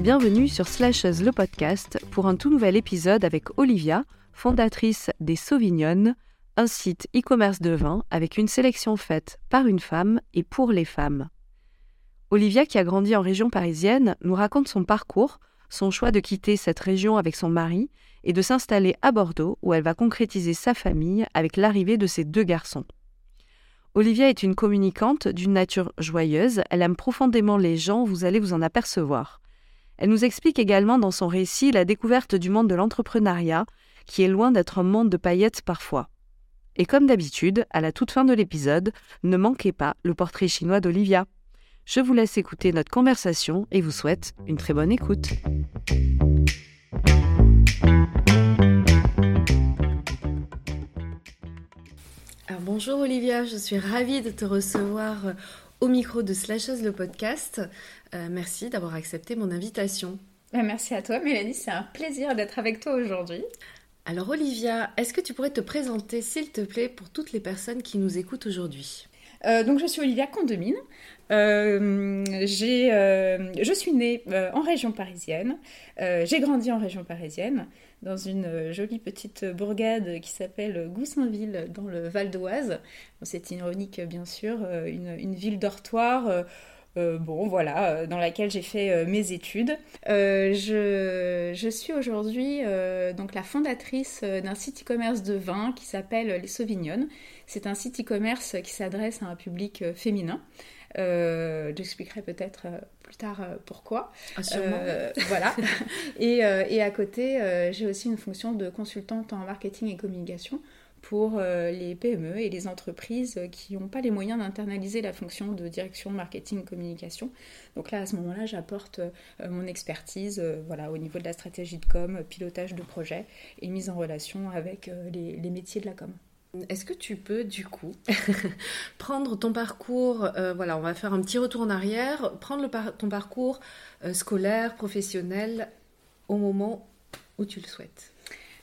bienvenue sur Slashes le podcast pour un tout nouvel épisode avec Olivia, fondatrice des Sauvignonnes, un site e-commerce de vin avec une sélection faite par une femme et pour les femmes. Olivia, qui a grandi en région parisienne, nous raconte son parcours, son choix de quitter cette région avec son mari et de s'installer à Bordeaux où elle va concrétiser sa famille avec l'arrivée de ses deux garçons. Olivia est une communicante d'une nature joyeuse, elle aime profondément les gens, vous allez vous en apercevoir. Elle nous explique également dans son récit la découverte du monde de l'entrepreneuriat, qui est loin d'être un monde de paillettes parfois. Et comme d'habitude, à la toute fin de l'épisode, ne manquez pas le portrait chinois d'Olivia. Je vous laisse écouter notre conversation et vous souhaite une très bonne écoute. bonjour Olivia, je suis ravie de te recevoir au micro de Slashes le podcast. Euh, merci d'avoir accepté mon invitation. Bah, merci à toi Mélanie, c'est un plaisir d'être avec toi aujourd'hui. Alors Olivia, est-ce que tu pourrais te présenter s'il te plaît pour toutes les personnes qui nous écoutent aujourd'hui? Euh, donc je suis Olivia Condomine. j'ai, je suis née en région parisienne. j'ai grandi en région parisienne dans une euh, jolie petite bourgade qui s'appelle Goussainville dans le Val d'Oise. c'est ironique bien sûr, euh, une, ville dortoir. Euh, bon, voilà, dans laquelle j'ai fait mes études. je, je, suis aujourd'hui donc la fondatrice d'un site e-commerce de vin qui s'appelle Les Sauvignonnes. C'est un site e-commerce qui s'adresse à un public féminin. Euh, j'expliquerai peut-être euh, plus tard euh, pourquoi. Ah, voilà. et, et, à côté, j'ai aussi une fonction de consultante en marketing et communication pour les PME et les entreprises qui n'ont pas les moyens d'internaliser la fonction de direction marketing communication. Donc là, à ce moment-là, j'apporte mon expertise voilà, au niveau de la stratégie de com, pilotage de projet et mise en relation avec les, les métiers de la com. Est-ce que tu peux du coup prendre ton parcours, euh, voilà, on va faire un petit retour en arrière, prendre ton parcours euh, scolaire, professionnel au moment où tu le souhaites?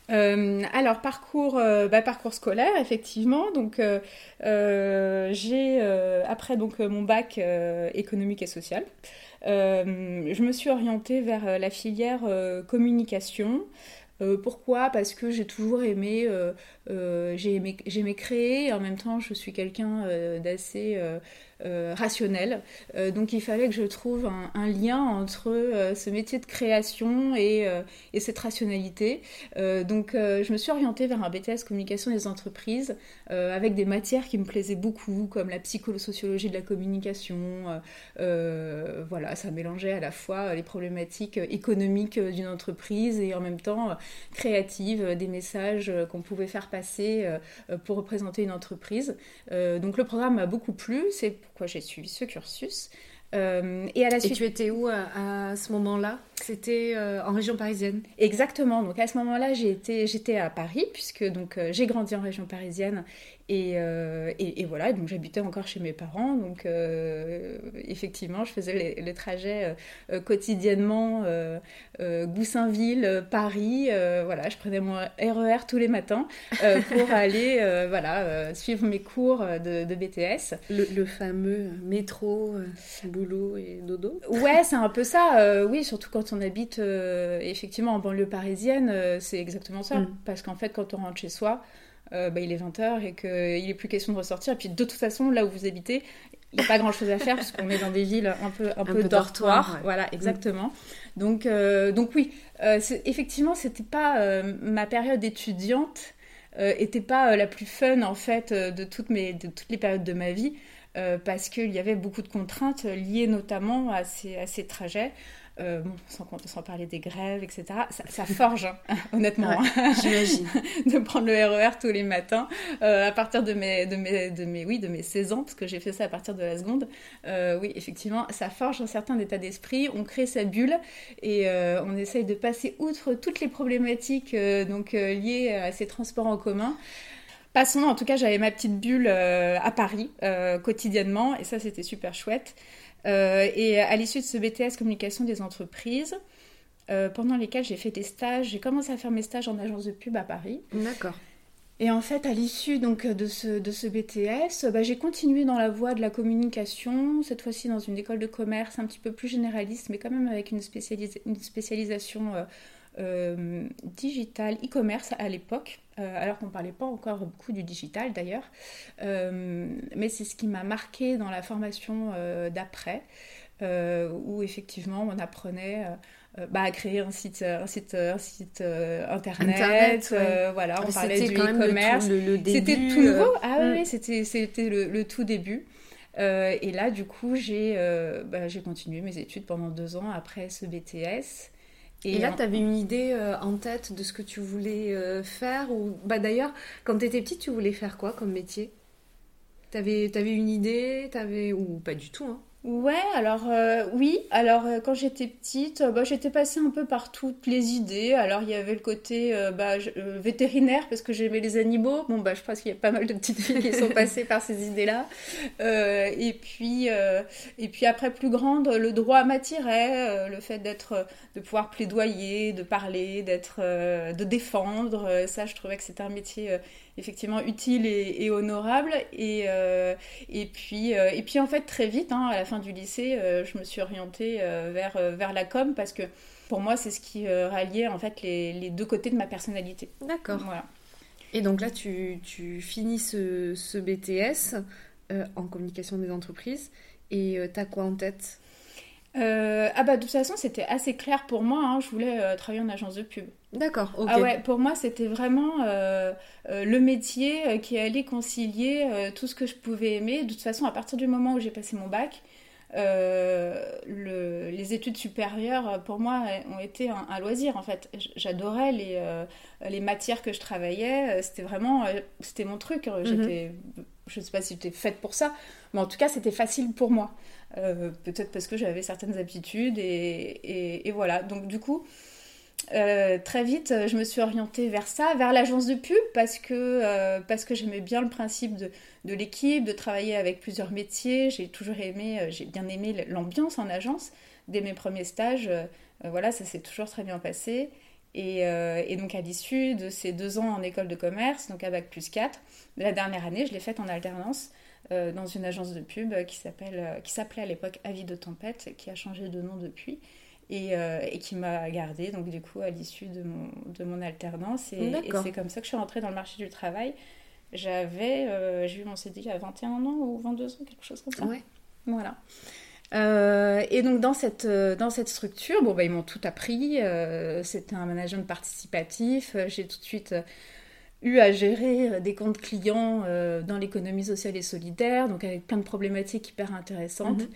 Euh, alors parcours, bah, parcours scolaire effectivement. Donc j'ai après donc mon bac économique et social. je me suis orientée vers la filière communication. Pourquoi? Parce que j'ai toujours aimé euh, j'ai aimé, créer et en même temps je suis quelqu'un euh, d'assez euh, rationnel. donc il fallait que je trouve un, lien entre ce métier de création et, et cette rationalité. donc je me suis orientée vers un BTS communication des entreprises avec des matières qui me plaisaient beaucoup comme la psychosociologie de la communication. voilà, ça mélangeait à la fois les problématiques économiques d'une entreprise et en même temps créatives, des messages qu'on pouvait faire passer euh, euh, pour représenter une entreprise. Euh, donc le programme m'a beaucoup plu, c'est pourquoi j'ai suivi ce cursus. et à la suite. Et tu étais où à, ce moment-là? C'était en région parisienne? Exactement. Donc à ce moment-là, j'étais à Paris puisque donc j'ai grandi en région parisienne euh, et, et, voilà, donc j'habitais encore chez mes parents, donc euh, effectivement, je faisais les, trajets euh, quotidiennement Goussainville, Paris, voilà, je prenais mon RER e tous les matins pour aller, voilà, suivre mes cours de, BTS. Le, fameux métro, boulot et dodo. Ouais, c'est un peu ça. oui, surtout quand on habite effectivement en banlieue parisienne, c'est exactement ça, mm. parce qu'en fait, quand on rentre chez soi euh, bah, il est 20h et qu'il n'est plus question de ressortir. Et puis de toute façon, là où vous habitez, il n'y a pas grand chose à faire parce qu'on est dans des villes un peu, un, peu, dortoirs. Voilà, exactement. Donc, euh, donc oui, euh, effectivement, c'était pas ma période étudiante, était pas la plus fun en fait de toutes, mes, de toutes les périodes de ma vie. parce qu'il y avait beaucoup de contraintes liées notamment à ces, à ces trajets. Euh, bon, sans, sans, parler des grèves, etc. Ça, forge, hein, honnêtement. Hein. J'imagine. de prendre le RER e tous les matins euh, à partir de mes, de, mes, de, mes, oui, de mes 16 ans, parce que j'ai fait ça à partir de la seconde. Euh, oui, effectivement, ça forge un certain état d'esprit. On crée sa bulle et on essaye de passer outre toutes les problématiques donc, liées à ces transports en commun. Passons, en tout cas, j'avais ma petite bulle à Paris quotidiennement et ça, c'était super chouette. Euh, et à l'issue de ce BTS communication des entreprises, euh, pendant lesquels j'ai fait des stages, j'ai commencé à faire mes stages en agence de pub à Paris. D'accord. Et en fait, à l'issue donc de ce, de ce BTS, bah, j'ai continué dans la voie de la communication, cette fois-ci dans une école de commerce un petit peu plus généraliste, mais quand même avec une, une spécialisation euh, euh, digitale, e-commerce à l'époque, euh, alors qu'on ne parlait pas encore beaucoup du digital d'ailleurs. mais c'est ce qui m'a marqué dans la formation d'après, où effectivement on apprenait euh, bah, à créer un site, un site, un site euh, internet. Euh, voilà, on parlait du e-commerce. C'était tout nouveau. Ah oui, mm. c'était, c'était le, tout début. et là, du coup, j'ai, bah, j'ai continué mes études pendant deux ans après ce BTS. Et, là, tu avais une idée en tête de ce que tu voulais faire ou... bah, D'ailleurs, quand tu étais petite, tu voulais faire quoi comme métier? Tu avais, avais, une idée? Avais... Ou pas du tout hein Ouais, alors euh, oui, alors euh, quand j'étais petite, euh, bah, j'étais passée un peu par toutes les idées. Alors il y avait le côté bah, vétérinaire parce que j'aimais les animaux. Bon bah je pense qu'il y a pas mal de petites filles qui sont passées par ces idées-là. et puis et puis après plus grande, le droit m'attirait, le fait d'être, de pouvoir plaidoyer, de parler, d'être, de défendre. ça, je trouvais que c'était un métier effectivement utile et, honorable. Et, euh, et, puis, euh, et puis en fait, très vite, hein, à la fin du lycée, euh, je me suis orientée vers, vers la com parce que pour moi, c'est ce qui ralliait en fait les, les, deux côtés de ma personnalité. D'accord. Voilà. Et donc là, tu, tu finis ce, ce BTS en communication des entreprises et tu as quoi en tête? Ah bah de toute façon c'était assez clair pour moi, hein. je voulais travailler en agence de pub. D'accord, ok. Ah ouais, pour moi c'était vraiment euh, le métier qui allait concilier tout ce que je pouvais aimer. De toute façon à partir du moment où j'ai passé mon bac, le, les études supérieures pour moi ont été un, loisir en fait. J'adorais les, les matières que je travaillais, c'était vraiment, c'était mon truc. Mhm. Je sais pas si j'étais faite pour ça, mais en tout cas c'était facile pour moi. Euh, peut-être parce que j'avais certaines habitudes et, voilà. Donc du coup, euh, très vite, je me suis orientée vers ça, vers l'agence de pub, parce que, euh, que j'aimais bien le principe de, de l'équipe, de travailler avec plusieurs métiers. J'ai toujours aimé, j'ai bien aimé l'ambiance en agence. Dès mes premiers stages, voilà, ça s'est toujours très bien passé. Et, et donc à l'issue de ces deux ans en école de commerce, donc à Bac plus 4, la dernière année, je l'ai faite en alternance. Euh, dans une agence de pub euh, qui s'appelait à l'époque Avis de Tempête, qui a changé de nom depuis. Et, euh, et, qui m'a gardée donc du coup à l'issue de mon, de mon alternance et, c'est comme ça que je suis rentrée dans le marché du travail j'avais j'ai eu mon CDI à 21 ans ou 22 ans quelque chose comme ça ouais. voilà et donc dans cette, dans cette structure, bon, bah, ils m'ont tout appris. C'était un management participatif. J'ai tout de suite eu à gérer des comptes clients euh, dans l'économie sociale et solidaire, donc avec plein de problématiques hyper intéressantes. Mhm.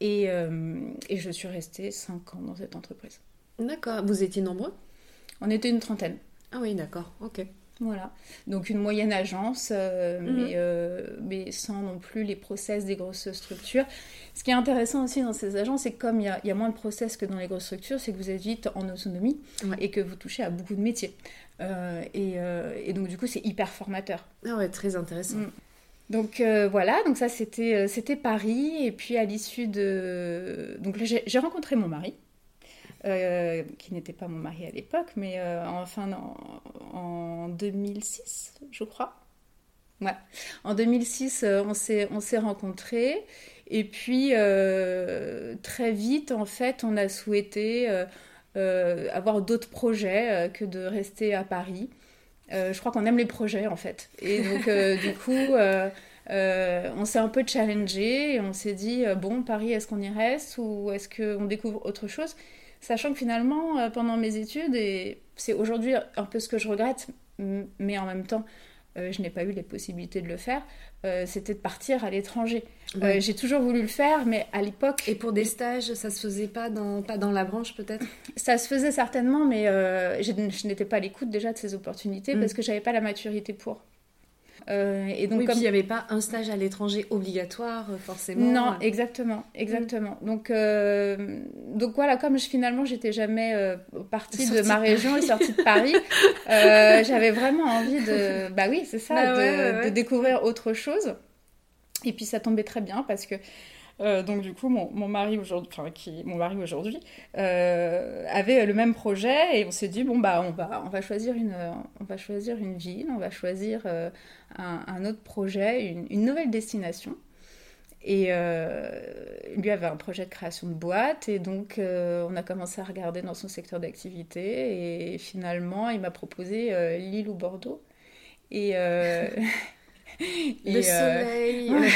Et, euh, et, je suis restée 5 ans dans cette entreprise. D'accord. Vous étiez nombreux? On était une trentaine. Ah oui, d'accord. Ok. Voilà. Donc une moyenne agence, euh, mhm. mais, mais, sans non plus les process des grosses structures. Ce qui est intéressant aussi dans ces agences, c'est que comme il y, y, a moins de process que dans les grosses structures, c'est que vous êtes vite en autonomie et que vous touchez à beaucoup de métiers. Euh, euh, et, donc du coup, c'est hyper formateur. Ah ouais, très intéressant. Mm. Donc euh, voilà, donc ça c'était c'était Paris et puis à l'issue de donc j'ai rencontré mon mari qui n'était pas mon mari à l'époque mais enfin en, en, 2006 je crois. Ouais. En 2006 on s'est on s'est rencontrés et puis très vite en fait on a souhaité euh, avoir d'autres projets euh, que de rester à Paris. Euh, je crois qu'on aime les projets en fait. Et donc du coup, on s'est un peu challengé et on s'est dit bon Paris, est-ce qu'on y reste ou est-ce qu'on découvre autre chose? Sachant que finalement, pendant mes études, et c'est aujourd'hui un peu ce que je regrette, mais en même temps, je n'ai pas eu les possibilités de le faire. Euh, c'était de partir à l'étranger. Euh, j'ai toujours voulu le faire, mais à l'époque... Et pour des stages, ça se faisait pas dans, pas dans la branche peut-être? Ça se faisait certainement, mais euh, je, n'étais pas à l'écoute déjà de ces opportunités mm. parce que j'avais pas la maturité pour. Euh, et donc, comme... il n'y avait pas un stage à l'étranger obligatoire, euh, forcément. Non, exactement, exactement. Donc, euh, donc voilà, comme je, finalement, j'étais jamais partie de ma région et sortie de Paris, j'avais vraiment envie de, bah oui, c'est ça, bah de, de, découvrir autre chose. Et puis ça tombait très bien parce que Euh, donc du coup, mon, mari aujourd'hui, mon mari aujourd'hui, euh, avait le même projet et on s'est dit bon bah on va, choisir une, on va choisir une ville, on va choisir euh, un, autre projet, une, nouvelle destination. Et lui avait un projet de création de boîte et donc on a commencé à regarder dans son secteur d'activité et finalement il m'a proposé Lille ou Bordeaux. le euh, soleil, euh,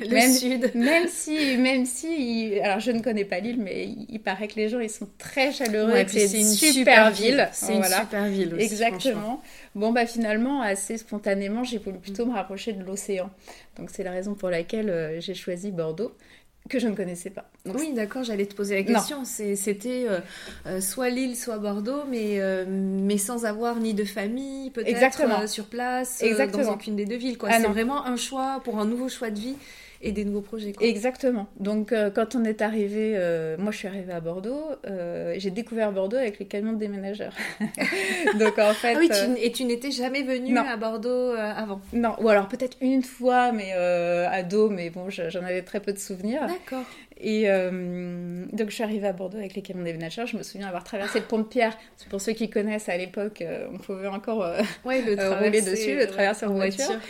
le même, sud. Même si, même si, il, alors je ne connais pas l'île, mais il, il, paraît que les gens ils sont très chaleureux. Ouais, c'est une super, ville. C'est voilà. une super ville. Aussi, Exactement. Bon bah finalement, assez spontanément, j'ai voulu plutôt me rapprocher de l'océan. Donc c'est la raison pour laquelle euh, j'ai choisi Bordeaux que je ne connaissais pas. Donc, oui, d'accord, j'allais te poser la question. C'était euh, euh, soit Lille, soit Bordeaux, mais, euh, mais sans avoir ni de famille, peut-être sur place, dans aucune des deux villes. Ah, C'est vraiment un choix pour un nouveau choix de vie et des nouveaux projets. Quoi. Exactement. Donc euh, quand on est arrivé, euh, moi je suis arrivée à Bordeaux, euh, j'ai découvert Bordeaux avec les camions de déménageurs. Donc en fait. Ah oui, tu, et tu n'étais jamais venue non. à Bordeaux avant? Non, ou alors peut-être une fois, mais à dos, mais bon, j'en avais très peu de souvenirs. D'accord. Et euh, donc je suis arrivée à Bordeaux avec les camions déménageurs. Je me souviens avoir traversé le pont de Pierre. Pour ceux qui connaissent, à l'époque, euh, on pouvait encore euh, ouais, le rouler dessus, le traverser en voiture. voiture.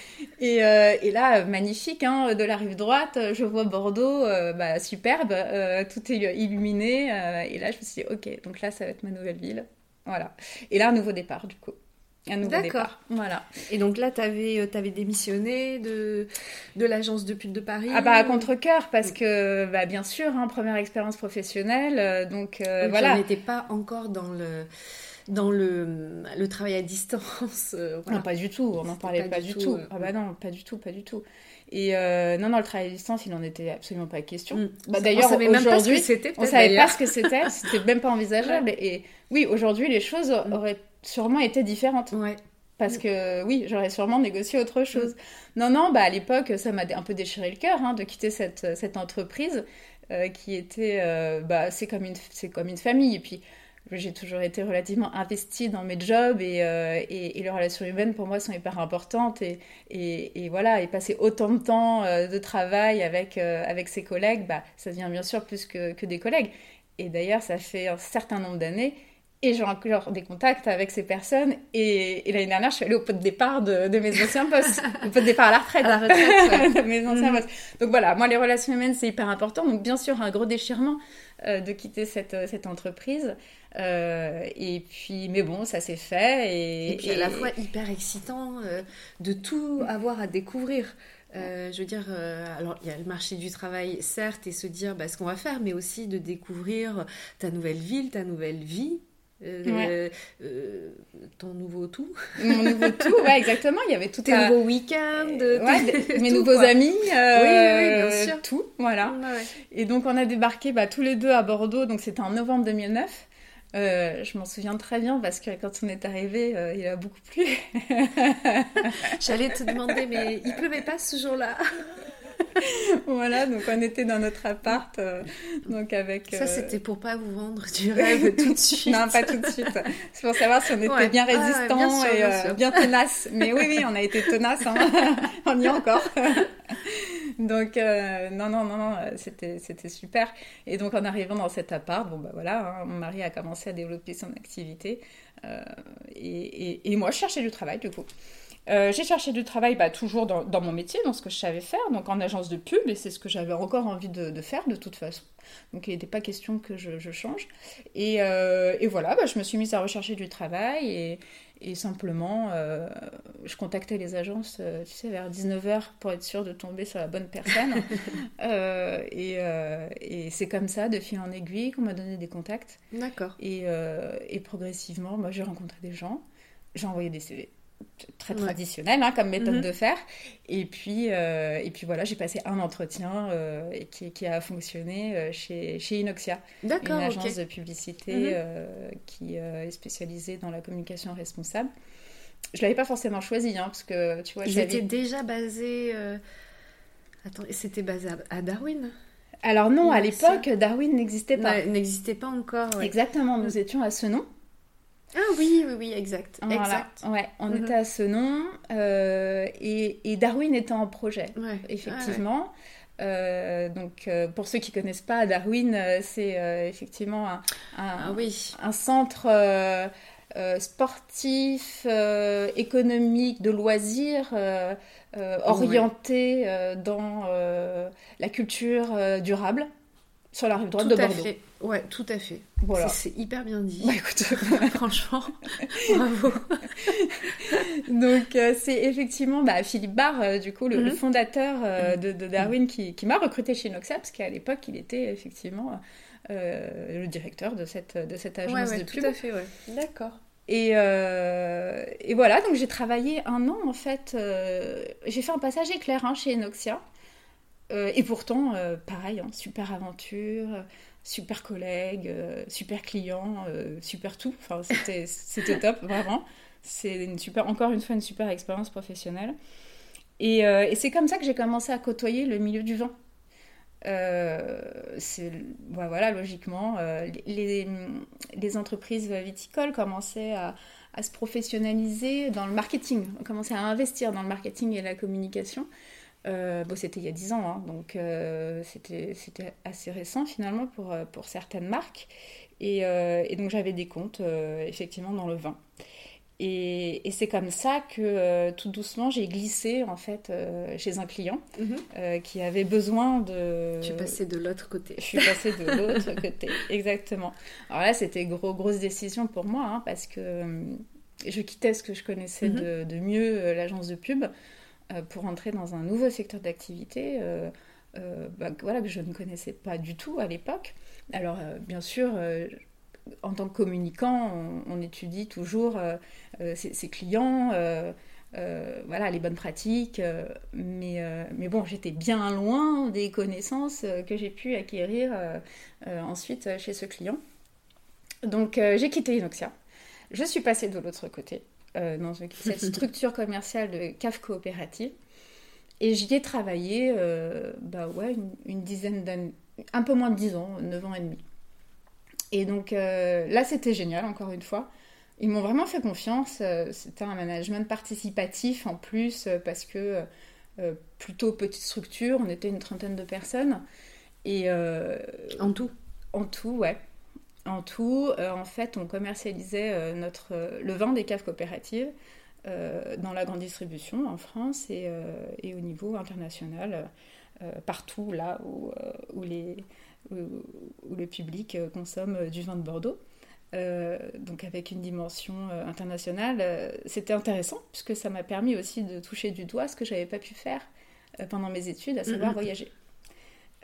Et, et, là, magnifique, hein, de la rive droite, je vois Bordeaux, bah, superbe, tout est illuminé. et là, je me suis dit, ok, donc là, ça va être ma nouvelle ville. Voilà. Et là, un nouveau départ, du coup. D'accord. Voilà. Et donc là, tu avais, avais, démissionné de, de l'agence de pub de Paris Ah bah à contre-coeur, parce que bah, bien sûr, hein, première expérience professionnelle, euh, donc euh, voilà. On n'était pas encore dans le dans le, le travail à distance. Euh, voilà. Non, pas du tout, on n'en parlait pas, pas, du tout. tout. Ah bah non, pas du tout, pas du tout. Et euh, non, non, le travail à distance, il n'en était absolument pas question. Mm. Bah, D'ailleurs, aujourd'hui, on savait pas ce que c'était, c'était même pas envisageable. Et, et oui, aujourd'hui, les choses mm. auraient sûrement été différentes. Ouais. Parce que oui, j'aurais sûrement négocié autre chose. Mm. Non, non, bah à l'époque, ça m'a un peu déchiré le cœur hein, de quitter cette, cette entreprise euh, qui était, euh, bah c'est comme une, c'est comme une famille. Et puis j'ai toujours été relativement investie dans mes jobs et, euh, et, et, les relations humaines pour moi sont hyper importantes et, et, et voilà et passer autant de temps de travail avec avec ses collègues bah ça devient bien sûr plus que, que des collègues et d'ailleurs ça fait un certain nombre d'années et j'ai encore des contacts avec ces personnes. Et, et l'année dernière, je suis allée au pot de départ de, de mes anciens postes. au pot de départ à la retraite. À la retraite, ouais. de mes anciens mmh. postes. Donc voilà, moi, les relations humaines, c'est hyper important. Donc bien sûr, un gros déchirement euh, de quitter cette, cette entreprise. Euh, et puis, mais bon, ça s'est fait. Et, et puis à la fois hyper excitant euh, de tout avoir à découvrir. Euh, je veux dire, euh, alors il y a le marché du travail, certes, et se dire bah, ce qu'on va faire, mais aussi de découvrir ta nouvelle ville, ta nouvelle vie, euh, ouais. euh, ton nouveau tout. Mon nouveau tout, ouais, exactement. Il y avait tout tes à... nouveaux week-ends, ouais, mes tout, nouveaux quoi. amis, oui, oui, bien sûr. tout, voilà. Ouais. Et donc on a débarqué bah, tous les deux à Bordeaux, donc c'était en novembre 2009. Euh, je m'en souviens très bien parce que quand on est arrivé, euh, il a beaucoup plu. J'allais te demander, mais il pleuvait pas ce jour-là? voilà, donc on était dans notre appart, euh, donc avec. Ça, c'était pour pas vous vendre du rêve tout de suite. non, pas tout de suite. C'est pour savoir si on était ouais. bien résistant ah, bien sûr, et bien, bien tenace. Mais oui, oui, on a été tenace. Hein. on y est encore. Donc euh, non, non, non, non, c'était, c'était super. Et donc en arrivant dans cet appart, bon bah voilà, hein, mon mari a commencé à développer son activité euh, et, et, et, moi je cherchais du travail du coup. Euh, j'ai cherché du travail bah, toujours dans, dans, mon métier, dans ce que je savais faire, donc en agence de pub, et c'est ce que j'avais encore envie de, de, faire de toute façon. Donc il n'était pas question que je, je change. Et, euh, et voilà, bah, je me suis mise à rechercher du travail et, et simplement, euh, je contactais les agences, euh, tu sais, vers 19h pour être sûre de tomber sur la bonne personne. euh, et, et c'est comme ça, de fil en aiguille, qu'on m'a donné des contacts. D'accord. Et, et, progressivement, moi, j'ai rencontré des gens, j'ai envoyé des CV très traditionnel ouais. hein, comme méthode Mhm. de faire. Et puis, euh, et puis voilà, j'ai passé un entretien euh, qui, qui, a fonctionné euh, chez, chez Inoxia, une agence okay. de publicité mmh. qui euh, est spécialisée dans la communication responsable. Je l'avais pas forcément choisi, hein, parce que tu vois, étaient déjà basés. euh, Attends, c'était basé à Darwin? Alors non, à l'époque, Darwin n'existait pas. N'existait pas encore. Ouais. Exactement, nous étions à Senon. Ah oui, oui, oui, exact. Voilà. exact. Ouais, on Mhm. était à Senon euh, et, et Darwin était en projet, Ouais. effectivement. donc, pour ceux qui connaissent pas, Darwin, c'est effectivement un, ah oui. un centre sportif, économique, de loisirs, orienté dans la culture durable sur la rive droite tout de Bordeaux. Fait. Ouais, tout à fait. Voilà. C'est hyper bien dit. Bah, écoute, franchement, bravo. Donc euh, c'est effectivement bah, Philippe Barr, euh, du coup, le, le Mhm. fondateur euh, Mhm. de, de Darwin, qui, qui m'a recruté chez Noxa, parce qu'à l'époque, il était effectivement le directeur de cette, de cette agence Ouais, ouais, de tout à fait, ouais. D'accord. Et, euh, et voilà, donc j'ai travaillé un an en fait. euh, j'ai fait un passage éclair hein, chez Enoxia. Euh, et pourtant, euh, pareil, hein, super aventure, super collègue, euh, super client, super tout. Enfin, c'était, top, vraiment. C'est encore une fois une super expérience professionnelle. Et, c'est comme ça que j'ai commencé à côtoyer le milieu du vin. Voilà, logiquement, les, entreprises viticoles commençaient à, se professionnaliser dans le marketing, on commençait à investir dans le marketing et la communication. Euh, bon, c'était il y a 10 ans, hein, donc euh, c'était, c'était assez récent finalement pour, euh, pour certaines marques. Et, euh, et donc j'avais des comptes effectivement dans le vin. Et, et c'est comme ça que tout doucement j'ai glissé en fait chez un client euh, qui avait besoin de. Tu passais de l'autre côté. Je suis passée de l'autre côté, exactement. Alors là, c'était gros, grosse décision pour moi, hein, parce que je quittais ce que je connaissais Mhm. de, de mieux, l'agence de pub, pour entrer dans un nouveau secteur d'activité. euh, euh, bah, voilà, que je ne connaissais pas du tout à l'époque. Alors, euh, bien sûr, euh, en tant que communicant, on, étudie toujours euh, euh, ses, clients, euh, euh, voilà, les bonnes pratiques. euh, mais, euh, mais bon, j'étais bien loin des connaissances euh, que j'ai pu acquérir euh, euh, ensuite euh, chez ce client. Donc, euh, j'ai quitté Inoxia. Je suis passée de l'autre côté, euh, dans une- cette structure commerciale de CAF coopérative. Et j'y ai travaillé, euh, bah ouais, une, une dizaine d'années, un peu moins de 10 ans, 9 ans et demi. Et donc euh, là, c'était génial, encore une fois. Ils m'ont vraiment fait confiance. euh, C'était un management participatif en plus, euh, parce que euh, plutôt petite structure, on était une trentaine de personnes. Et euh, En tout. en tout, ouais. En tout, euh, en fait, on commercialisait euh, notre, euh, le vin des caves coopératives dans la grande distribution en France et, et au niveau international, partout là où, où, les, où, où le public consomme du vin de Bordeaux. Euh, donc avec une dimension euh, internationale, euh, c'était intéressant puisque ça m'a permis aussi de toucher du doigt ce que j'avais pas pu faire pendant mes études, à savoir Mhm. voyager.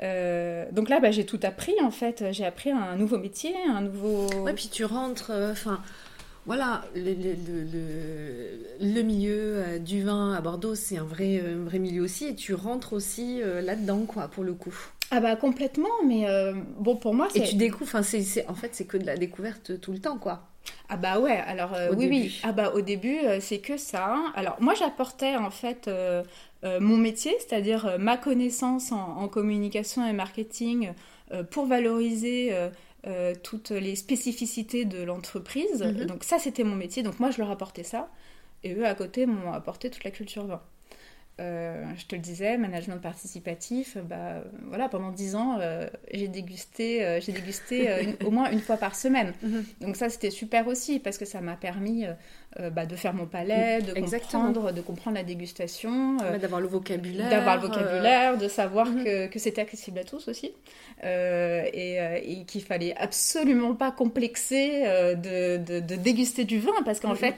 Euh, donc là, bah, j'ai tout appris en fait. J'ai appris un nouveau métier, un nouveau. Ouais, puis tu rentres, euh, enfin, voilà, le, le, le, le- le milieu euh, du vin à Bordeaux, c'est un vrai, un vrai milieu aussi, et tu rentres aussi là-dedans, quoi, pour le coup. Ah bah complètement, mais bon pour moi Et c'est. tu découvres, enfin, en fait, c'est que de la découverte tout le temps, quoi. Ah bah ouais, alors euh, oui début. oui. Ah bah au début euh, c'est que ça. hein. Alors moi j'apportais en fait euh, mon métier, c'est-à-dire ma connaissance en, en communication et marketing pour valoriser toutes les spécificités de l'entreprise. Mhm. Donc ça c'était mon métier, donc moi je leur apportais ça. Et eux à côté m'ont apporté toute la culture vin. Euh, je te le disais, management participatif, bah, euh, voilà, pendant dix ans, euh, j'ai dégusté, euh, j'ai dégusté une- au moins une fois par semaine. Donc ça, c'était super aussi, parce que ça m'a permis bah, de faire mon palais, de Exactement. comprendre, de comprendre la dégustation, Ouais, d'avoir le vocabulaire. d'avoir le vocabulaire, de savoir mhm. que, que c'était accessible à tous aussi, et, et qu'il fallait absolument pas complexer de, de- de déguster du vin, parce qu'en Mhm. fait,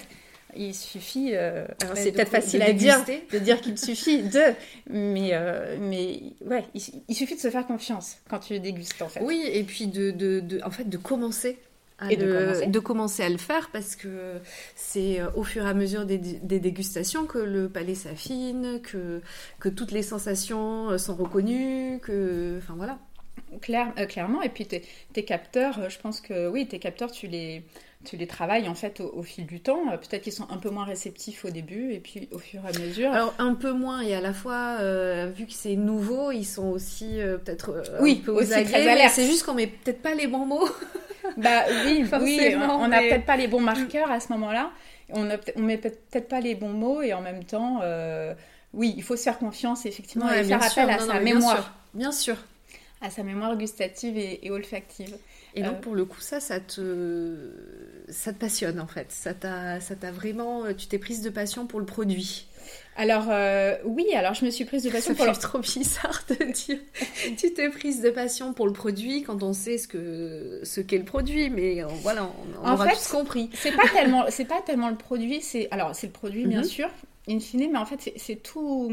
il suffit, euh, alors c'est de- peut-être de facile à dire, de dire qu'il suffit de, mais, euh, mais ouais, il, il suffit de se faire confiance quand tu dégustes en fait. Oui, et puis de, de, de- en fait, de commencer. À Et de le- commencer. de commencer à le faire parce que c'est euh, au fur et à mesure des, des dégustations que le palais s'affine, que, que toutes les sensations euh, sont reconnues, que... Enfin voilà. Claire- euh, clairement, et puis tes, tes capteurs, euh, je pense que oui, tes capteurs, tu les, tu les travailles en fait au, au fil du temps. Euh, Peut-être qu'ils sont un peu moins réceptifs au début, et puis au fur et à mesure. Alors un peu moins et à la fois, euh, vu que c'est nouveau, ils sont aussi euh, peut-être euh, Oui, un peu aussi très. C'est juste qu'on met peut-être pas les bons mots. bah oui, oui, on n'a mais- peut-être pas les bons marqueurs à ce moment-là. On ne met peut-être pas les bons mots, et en même temps, oui, il faut se faire confiance effectivement Ouais, et faire sûr, appel à non, sa non, mais bien mémoire. sûr. bien sûr. À sa mémoire gustative et, olfactive. Et donc, pour le coup, ça, ça te, ça te passionne en fait. Ça t'a vraiment. Tu t'es prise de passion pour le produit. Alors euh, oui, alors je me suis prise de passion pour le... trop bizarre de dire tu t'es prise de passion pour le produit quand on sait ce que ce qu'est le produit, mais euh, voilà, on, aura tous compris. C'est pas tellement c'est pas tellement le produit, c'est alors c'est le produit bien mhm. sûr, in fine, mais en fait c'est tout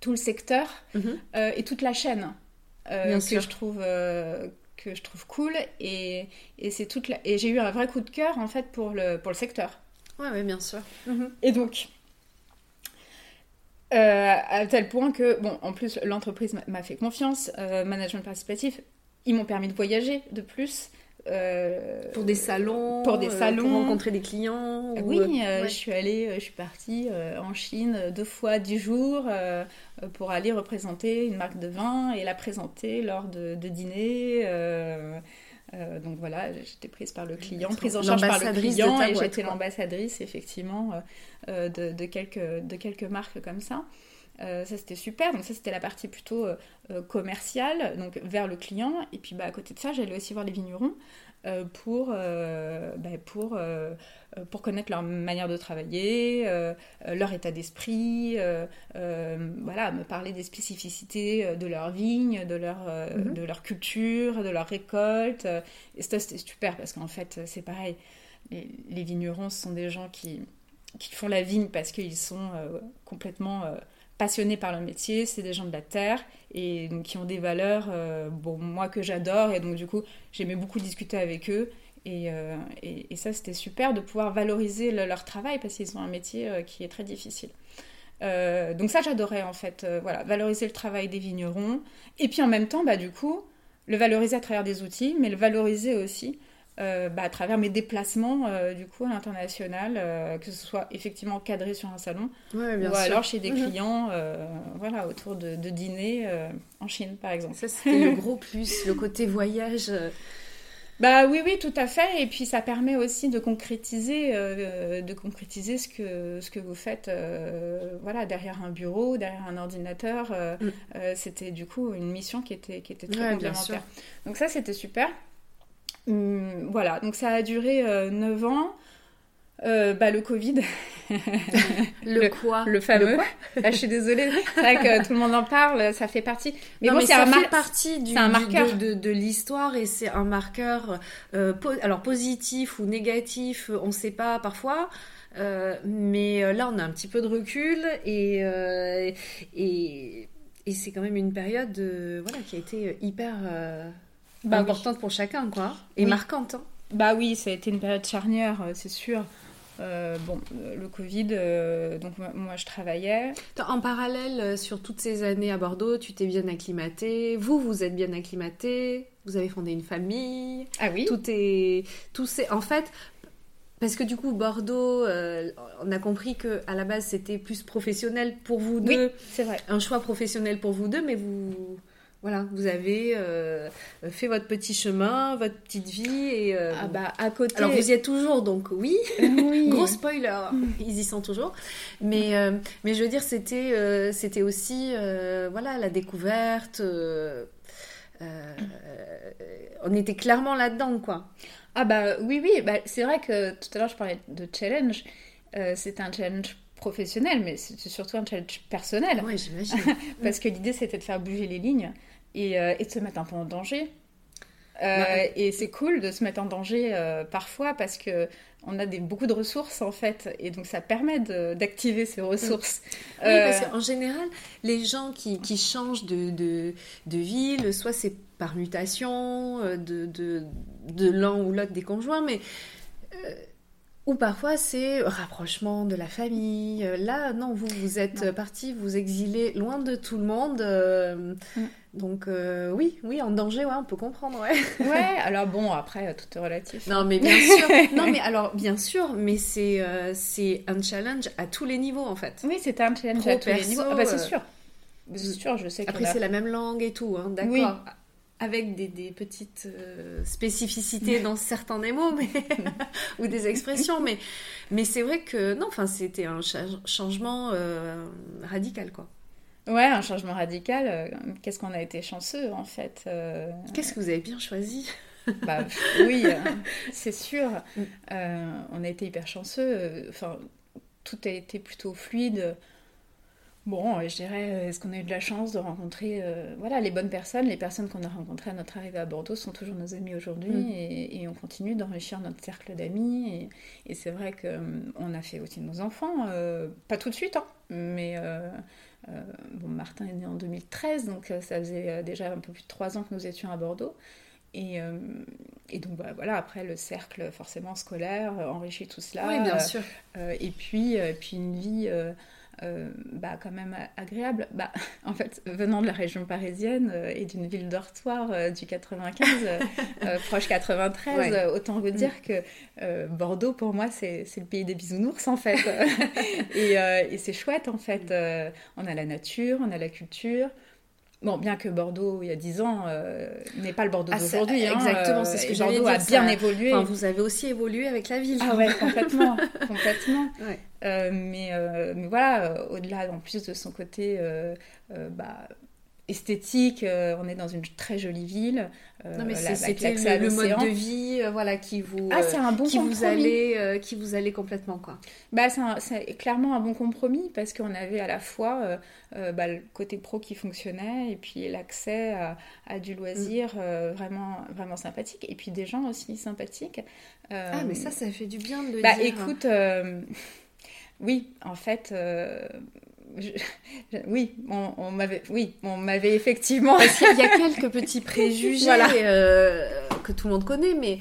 tout le secteur mhm. euh, et toute la chaîne que je trouve que je trouve cool et, et c'est toute et j'ai eu un vrai coup de cœur en fait pour le pour le secteur. Ouais, ouais, bien sûr. Mhm. Et donc, euh, à tel point que, bon, en plus, l'entreprise m'a fait confiance, euh, management participatif, ils m'ont permis de voyager de plus. Euh, pour des salons, pour des salons, pour rencontrer des clients. Oui, je suis allée, je suis partie en Chine deux fois dix jours pour aller représenter une marque de vin et la présenter lors de, de dîners. Euh, donc voilà, j'étais prise par le client, prise en charge par le client et j'étais l'ambassadrice effectivement euh, euh, de, quelques, de quelques marques comme ça. Ça c'était super, donc ça c'était la partie plutôt commerciale, donc vers le client. Et puis bah, à côté de ça, j'allais aussi voir les vignerons pour, bah, pour euh, pour connaître leur manière de travailler, euh, euh, leur état d'esprit, voilà, me parler des spécificités de leur vigne, de leur, mhm. de leur culture, de leur récolte. Et ça, c'était super parce qu'en fait, c'est pareil. Les, vignerons, ce sont des gens qui, qui font la vigne parce qu'ils sont complètement passionnés par leur métier, c'est des gens de la terre et qui ont des valeurs, bon, moi que j'adore et donc du coup j'aimais beaucoup discuter avec eux euh, et, ça, c'était super de pouvoir valoriser leur travail parce qu'ils ont un métier euh, qui est très difficile. Euh, donc ça, j'adorais en fait, voilà, valoriser le travail des vignerons. Et puis en même temps, bah, du coup, le valoriser à travers des outils, mais le valoriser aussi bah, à travers mes déplacements du coup à l'international, que ce soit effectivement cadré sur un salon ou alors chez des mhm. clients, voilà, autour de, de dîners en Chine par exemple. Ça c'était le gros plus, le côté voyage. Bah oui, oui, tout à fait. Et puis ça permet aussi de concrétiser, euh, de concrétiser ce que, ce que vous faites euh, voilà, derrière un bureau, derrière un ordinateur. Euh, mm. c'était du coup une mission qui était, qui était très complémentaire. Donc ça, c'était super. Hum, voilà, donc ça a duré 9 ans. Euh, bah, le Covid. le, quoi Le fameux. Ah, je suis désolée. C'est vrai que tout le monde en parle, ça fait partie. Mais bon, ça fait partie du, un marqueur. de, de, l'histoire et c'est un marqueur, euh, alors positif ou négatif, on ne sait pas parfois. Euh, mais là, on a un petit peu de recul et, et, et c'est quand même une période voilà, qui a été hyper bah importante pour chacun quoi, et marquante. Hein. Bah oui, ça a été une période charnière, c'est sûr. Euh, bon, euh, le Covid, euh, donc moi je travaillais. En parallèle, sur toutes ces années à Bordeaux, tu t'es bien acclimatée. Vous, vous êtes bien acclimatée. Vous avez fondé une famille. Ah oui. Tout est, tout c'est en fait. Parce que du coup, Bordeaux, on a compris que à la base c'était plus professionnel pour vous deux. Oui, c'est vrai. Un choix professionnel pour vous deux, mais vous, voilà, vous avez euh, fait votre petit chemin, votre petite vie et euh, ah bah à côté. Alors vous y êtes toujours, donc oui. Gros spoiler, ils y sont toujours. Mais euh, mais je veux dire, c'était c'était aussi voilà la découverte. on était clairement là-dedans, quoi. Ah bah oui oui, bah, c'est vrai que tout à l'heure je parlais de challenge. c'était un challenge professionnel, mais c'est surtout un challenge personnel. Oui, j'imagine. Parce que l'idée, c'était de faire bouger les lignes euh, et, de se mettre un peu en danger. Euh, et c'est cool de se mettre en danger euh, parfois parce que on a des, beaucoup de ressources en fait et donc ça permet d'activer ces ressources. Oui, parce qu'en général, les gens qui, qui changent de, de, de, ville, soit c'est par mutation de l'un ou l'autre des conjoints, mais ou parfois c'est rapprochement de la famille. Là, non, vous, vous êtes parti, vous exilez loin de tout le monde. Mm. Donc euh, oui, oui, en danger, ouais, on peut comprendre, ouais. ouais, alors bon, après, tout est relatif. Non, mais bien sûr. non, mais alors, bien sûr, mais c'est euh, c'est un challenge à tous les niveaux, en fait. Oui, c'est un challenge à tous les niveaux. Ah bah c'est euh, sûr. C'est sûr, je sais Après, c'est la même langue et tout, hein, d'accord. Oui. Avec des, des petites spécificités dans certains des mots, mais... ou des expressions, mais, mais c'est vrai que, non, enfin, c'était un changement radical, quoi. Ouais, un changement radical. Qu'est-ce qu'on a été chanceux en fait. Qu'est-ce que vous avez bien choisi? Bah, oui, c'est sûr. Mm. on a été hyper chanceux. Enfin, tout a été plutôt fluide. Bon, je dirais, est-ce qu'on a eu de la chance de rencontrer euh, voilà, les bonnes personnes? Les personnes qu'on a rencontrées à notre arrivée à Bordeaux sont toujours nos amis aujourd'hui mm. et, on continue d'enrichir notre cercle d'amis. Et, c'est vrai qu'on euh, a fait aussi nos enfants, euh, pas tout de suite, hein, mais bon, Martin est né en 2013, donc ça faisait déjà un peu plus de trois ans que nous étions à Bordeaux. Et, et, donc bah, voilà, après le cercle forcément scolaire enrichit tout cela. Oui, bien sûr. et puis, puis une vie euh, bah, quand même agréable. Bah, en fait, venant de la région parisienne euh, et d'une ville dortoir euh, du 95, proche 93, autant vous dire que Bordeaux, pour moi, c'est le pays des bisounours, en fait. et, et c'est chouette, en fait. on a la nature, on a la culture. Bon, bien que Bordeaux, il y a 10 ans, euh, n'est pas le Bordeaux ah, d'aujourd'hui. Hein, exactement, c'est ce que Bordeaux dire, a bien évolué. vous avez aussi évolué avec la ville. Ah ouais, complètement, complètement. Euh, mais, euh, mais voilà, au-delà, en plus de son côté bah, esthétique, on est dans une très jolie ville. non mais c'était le, mode de vie, voilà, qui vous, ah, un bon qui vous allait, qui vous allait complètement quoi. Bah c'est clairement un bon compromis parce qu'on avait à la fois euh, bah, le côté pro qui fonctionnait et puis l'accès à, du loisir mm. euh, vraiment, vraiment sympathique et puis des gens aussi sympathiques. ah, mais ça, ça fait du bien de le bah, dire. Écoute, oui, en fait. Oui, on, m'avait, oui, on m'avait effectivement. Parce qu'il y a quelques petits préjugés que tout le monde connaît, mais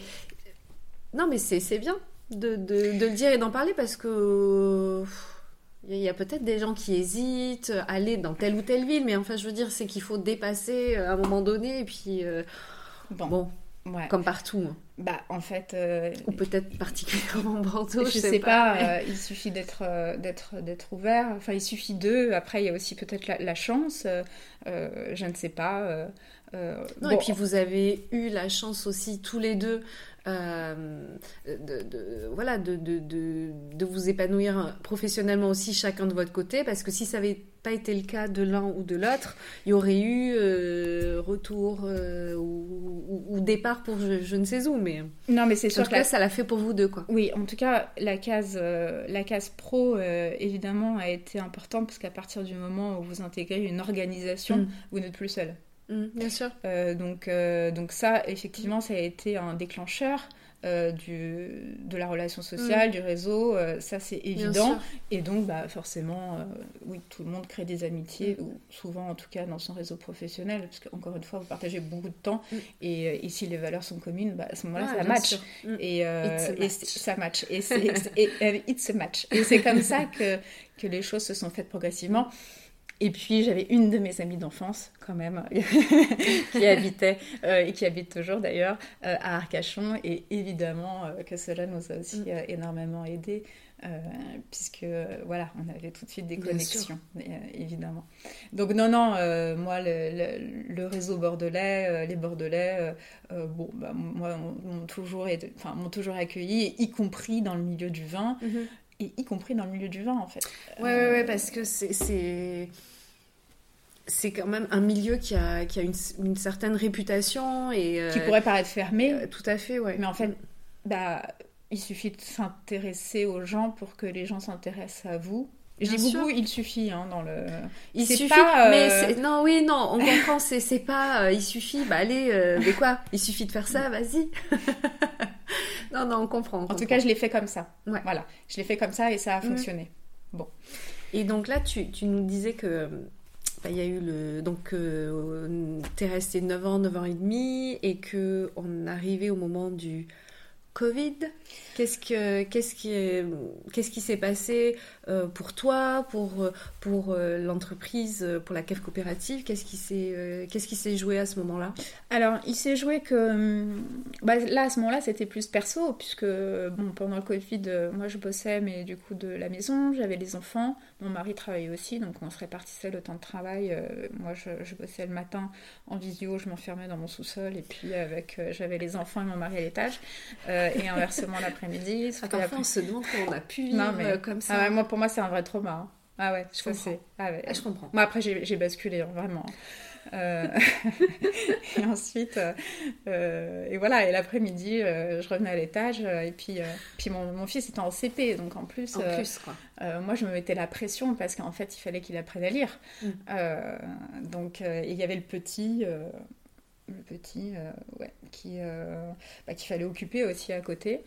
non, mais c'est bien de, de, de, le dire et d'en parler parce que il y a peut-être des gens qui hésitent à aller dans telle ou telle ville, mais enfin, je veux dire, c'est qu'il faut dépasser euh, à un moment donné, et puis. Euh, bon. Comme partout. Bah, en fait. Euh, ou peut-être particulièrement Bordeaux. Je, sais, pas. il suffit d'être d'être d'être ouvert. Enfin, il suffit d'eux. Après, il y a aussi peut-être la, chance. je ne sais pas. non, et puis vous avez eu la chance aussi tous les deux euh, de, voilà, de, de, de, vous épanouir professionnellement aussi chacun de votre côté, parce que si ça n'avait pas été le cas de l'un ou de l'autre, il y aurait eu euh, retour euh, ou, départ pour je, ne sais où, mais non, mais c'est sûr que là, ça l'a fait pour vous deux, quoi. Oui, en tout cas, la case, la case pro, évidemment, a été importante parce qu'à partir du moment où vous intégrez une organisation, mm. vous n'êtes plus seul. Mm, bien sûr. Euh, donc, euh, donc ça, effectivement, ça a été un déclencheur euh, du, de la relation sociale, mm. du réseau, ça c'est évident. Et donc, bah, forcément, oui, tout le monde crée des amitiés, mm. ou souvent en tout cas dans son réseau professionnel, parce qu'encore une fois, vous partagez beaucoup de temps, et, si les valeurs sont communes, bah, à ce moment-là, ça match. Et, et ça match. Et c'est it's a match. Et c'est comme ça que, que les choses se sont faites progressivement. Et puis j'avais une de mes amies d'enfance, quand même, qui habitait, euh, et qui habite toujours d'ailleurs, euh, à Arcachon. Et évidemment euh, que cela nous a aussi mm. énormément aidés, puisque voilà, on avait tout de suite des connexions, évidemment. Donc non, non, moi, le, réseau bordelais, les bordelais, bon, bah, moi, m'ont toujours, toujours accueilli, y compris dans le milieu du vin. Mm-hmm et y compris dans le milieu du vin en fait. Ouais, ouais, ouais, parce que c'est c'est quand même un milieu qui a, qui a une, une certaine réputation et euh, qui pourrait paraître fermé. Euh, tout à fait, ouais. Mais en fait, bah, il suffit de s'intéresser aux gens pour que les gens s'intéressent à vous. Je dis beaucoup, il suffit hein, dans le. Il suffit, pas, mais euh, non, oui, non, on comprend, c'est pas, il suffit, bah allez, mais quoi Il suffit de faire ça, vas-y. non, non, on comprend. en tout cas, je l'ai fait comme ça. Ouais. Voilà, je l'ai fait comme ça et ça a fonctionné. Bon. Et donc là, tu, tu nous disais que bah, il y a eu le. Donc, euh, t'es resté 9 ans, 9 ans et demi, et qu'on arrivait au moment du Covid. Qu'est-ce, que, qu'est-ce, qui, qu'est-ce qui s'est passé euh, pour toi, pour, pour euh, l'entreprise, pour la CAF coopérative? Qu'est-ce qui s'est, euh, qu'est-ce qui s'est joué à ce moment-là? Alors, il s'est joué que. Bah, là, à ce moment-là, c'était plus perso, puisque bon, pendant le Covid, moi je bossais, mais du coup de la maison, j'avais les enfants. Mon mari travaillait aussi, donc on se répartissait le temps de travail. moi, je, je, bossais le matin en visio, je m'enfermais dans mon sous-sol, et puis avec, j'avais les enfants et mon mari à l'étage. Euh, et inversement l'après-midi. Parfois, on se demande comment on a pu vivre mais... comme ça. Ah moi, pour moi, c'est un vrai trauma. Hein. Ah ouais, Je comprends. Ah ouais. Ah, je comprends. Moi après j'ai basculé hein, vraiment. Euh, et ensuite, euh, euh, et voilà, et l'après-midi, euh, je revenais à l'étage, et puis, puis mon, mon fils était en CP, donc en plus, En plus, quoi. moi je me mettais la pression parce qu'en fait il fallait qu'il apprenne à lire. Mm. Donc il y avait le petit, le petit, euh, ouais, qui, euh, bah, qu'il fallait occuper aussi à côté.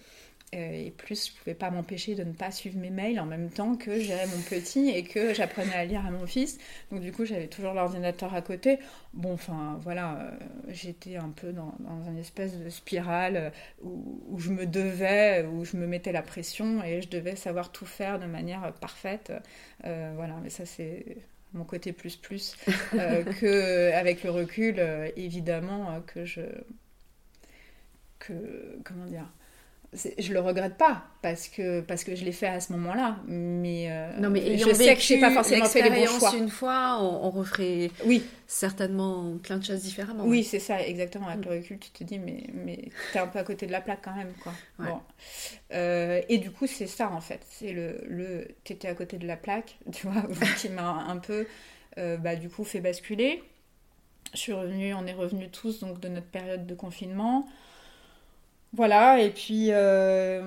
Euh, Et plus, je pouvais pas m'empêcher de ne pas suivre mes mails en même temps que gérais mon petit et que j'apprenais à lire à mon fils. Donc du coup, j'avais toujours l'ordinateur à côté. Bon, enfin, voilà, euh, j'étais un peu dans, dans une espèce de spirale euh, où, où je me devais, où je me mettais la pression et je devais savoir tout faire de manière parfaite. Euh, voilà, mais ça c'est mon côté plus plus euh, que avec le recul, évidemment que je que comment dire je le regrette pas parce que parce que je l'ai fait à ce moment-là mais, euh, Non, mais ayant je sais que j'ai vécu pas forcément fait les bons choix une fois, on, on referait oui certainement plein de choses différemment. oui c'est ça exactement avec Mm. le recul tu te dis mais mais t'es un peu à côté de la plaque quand même quoi Ouais. Bon. Euh, et du coup c'est ça en fait c'est le le t'étais à côté de la plaque tu vois qui m'a un peu euh, bah du coup fait basculer je suis revenue on est revenus tous donc de notre période de confinement voilà, et puis euh,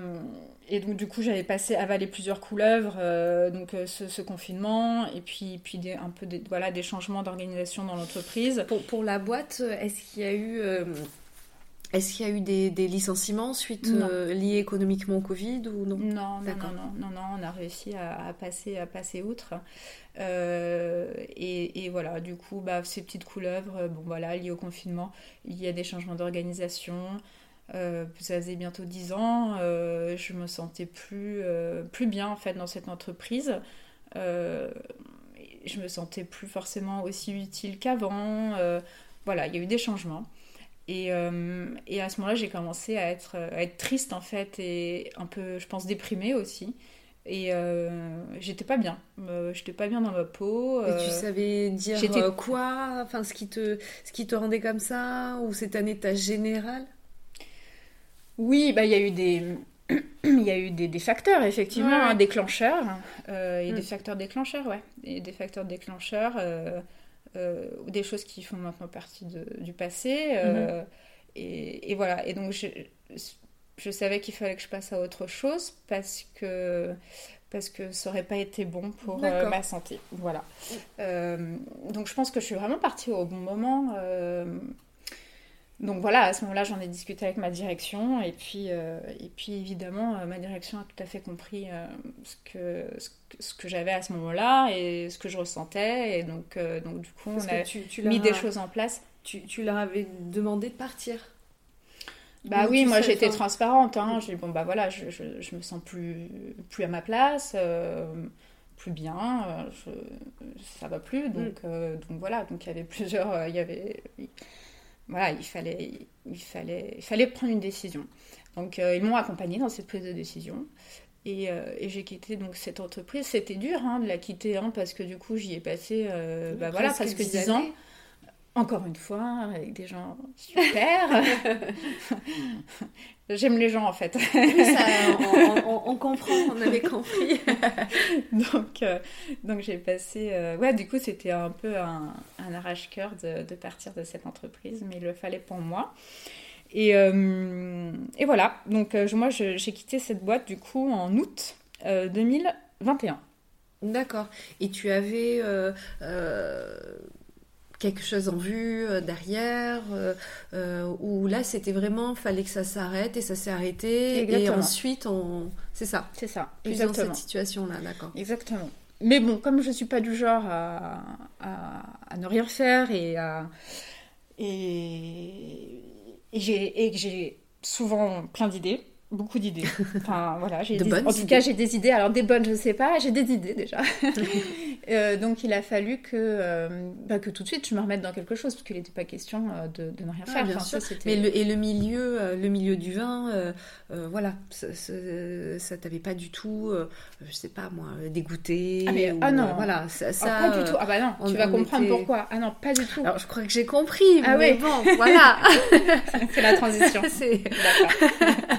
et donc du coup j'avais passé avalé plusieurs couleuvres, euh, donc euh, ce, ce confinement, et puis puis des, un peu des, voilà des changements d'organisation dans l'entreprise. Pour, pour la boîte, est-ce qu'il y a eu, euh, est-ce qu'il y a eu des, des licenciements suite liés économiquement au Covid ou non? Non, non, non, non, on a réussi à, à passer à passer outre. Et, et voilà, du coup, bah, ces petites couleuvres, bon voilà, liées au confinement, il y a des changements d'organisation. Euh, ça faisait bientôt 10 ans, euh, je me sentais plus, euh, plus bien en fait dans cette entreprise. Je me sentais plus forcément aussi utile qu'avant. Voilà, il y a eu des changements. Et, et à ce moment-là, j'ai commencé à être, à être triste en fait et un peu, je pense, déprimée aussi. Et j'étais pas bien. J'étais pas bien dans ma peau. Et tu savais dire quoi? Enfin, ce qui te, ce qui te rendait comme ça? Ou c'est un état général Oui, bah, il y a eu des, il y a eu des, des facteurs, effectivement, Ouais, ouais. hein, déclencheurs. euh, et Mm. des facteurs déclencheurs, ouais. Et des facteurs déclencheurs, euh, euh, des choses qui font maintenant partie de- du passé. euh, et, et voilà. Et donc, je, je savais qu'il fallait que je passe à autre chose parce que, parce que ça aurait pas été bon pour euh, ma santé. Voilà. Euh, donc, je pense que je suis vraiment partie au bon moment. Donc voilà, à ce moment-là, j'en ai discuté avec ma direction et puis, euh, et puis évidemment, euh, ma direction a tout à fait compris euh, ce que, ce que, ce que j'avais à ce moment-là et ce que je ressentais. Et donc, donc du coup, Parce on a tu, tu mis des choses en place. Tu, tu leur avais demandé de partir. Bah Ou oui, moi j'étais transparente. Hein. J'ai dit, bon, bah voilà, je, je, je me sens plus, plus à ma place, plus bien, je, ça va plus. Donc, euh, donc voilà, donc il y avait plusieurs. Il y avait. Voilà, il fallait, il, fallait, il fallait prendre une décision. Donc euh, ils m'ont accompagnée dans cette prise de décision. Et, euh, et j'ai quitté donc cette entreprise. C'était dur hein, de la quitter hein, parce que du coup j'y ai passé euh, bah, voilà, presque 10 ans. Encore une fois, avec des gens super. J'aime les gens en fait. Oui, ça, on, on- on comprend, on avait compris. donc euh, donc j'ai passé. euh, Ouais, du coup, c'était un peu un, un arrache-cœur de, de partir de cette entreprise, mais il le fallait pour moi. Et, euh, et voilà, donc euh, je- moi j'ai quitté cette boîte du coup en août euh, 2021. D'accord. Et tu avais euh, euh, quelque chose en vue euh, derrière euh, euh, Ou là, c'était vraiment, fallait que ça s'arrête et ça s'est arrêté. Et ensuite, on... c'est ça. C'est ça, Plus dans exactement. cette situation-là, d'accord. Exactement. Mais bon, comme je suis pas du genre à, à, à ne rien faire et à et, et j'ai et que j'ai souvent plein d'idées, beaucoup d'idées. Enfin voilà, j'ai De des- en tout cas j'ai des idées. Alors des bonnes, je sais pas, j'ai des idées déjà. Euh, donc il a fallu que euh, bah, que tout de suite je me remette dans quelque chose parce qu'il n'était pas question euh, de, de ne rien Ah, faire. bien Enfin, ça, sûr. c'était- Mais le, et le milieu, le milieu du vin, voilà, ça, ça, ça t'avait pas du tout, euh, je sais pas moi, dégoûté. Ah, mais- ou, ah non. voilà, ça, Ah, ça, pas du tout. Ah bah non, on- tu vas comprendre était- pourquoi. Ah non, pas du tout. Alors, je crois que j'ai compris, Ah mais ouais. bon, voilà. C'est la transition. C'est- D'accord.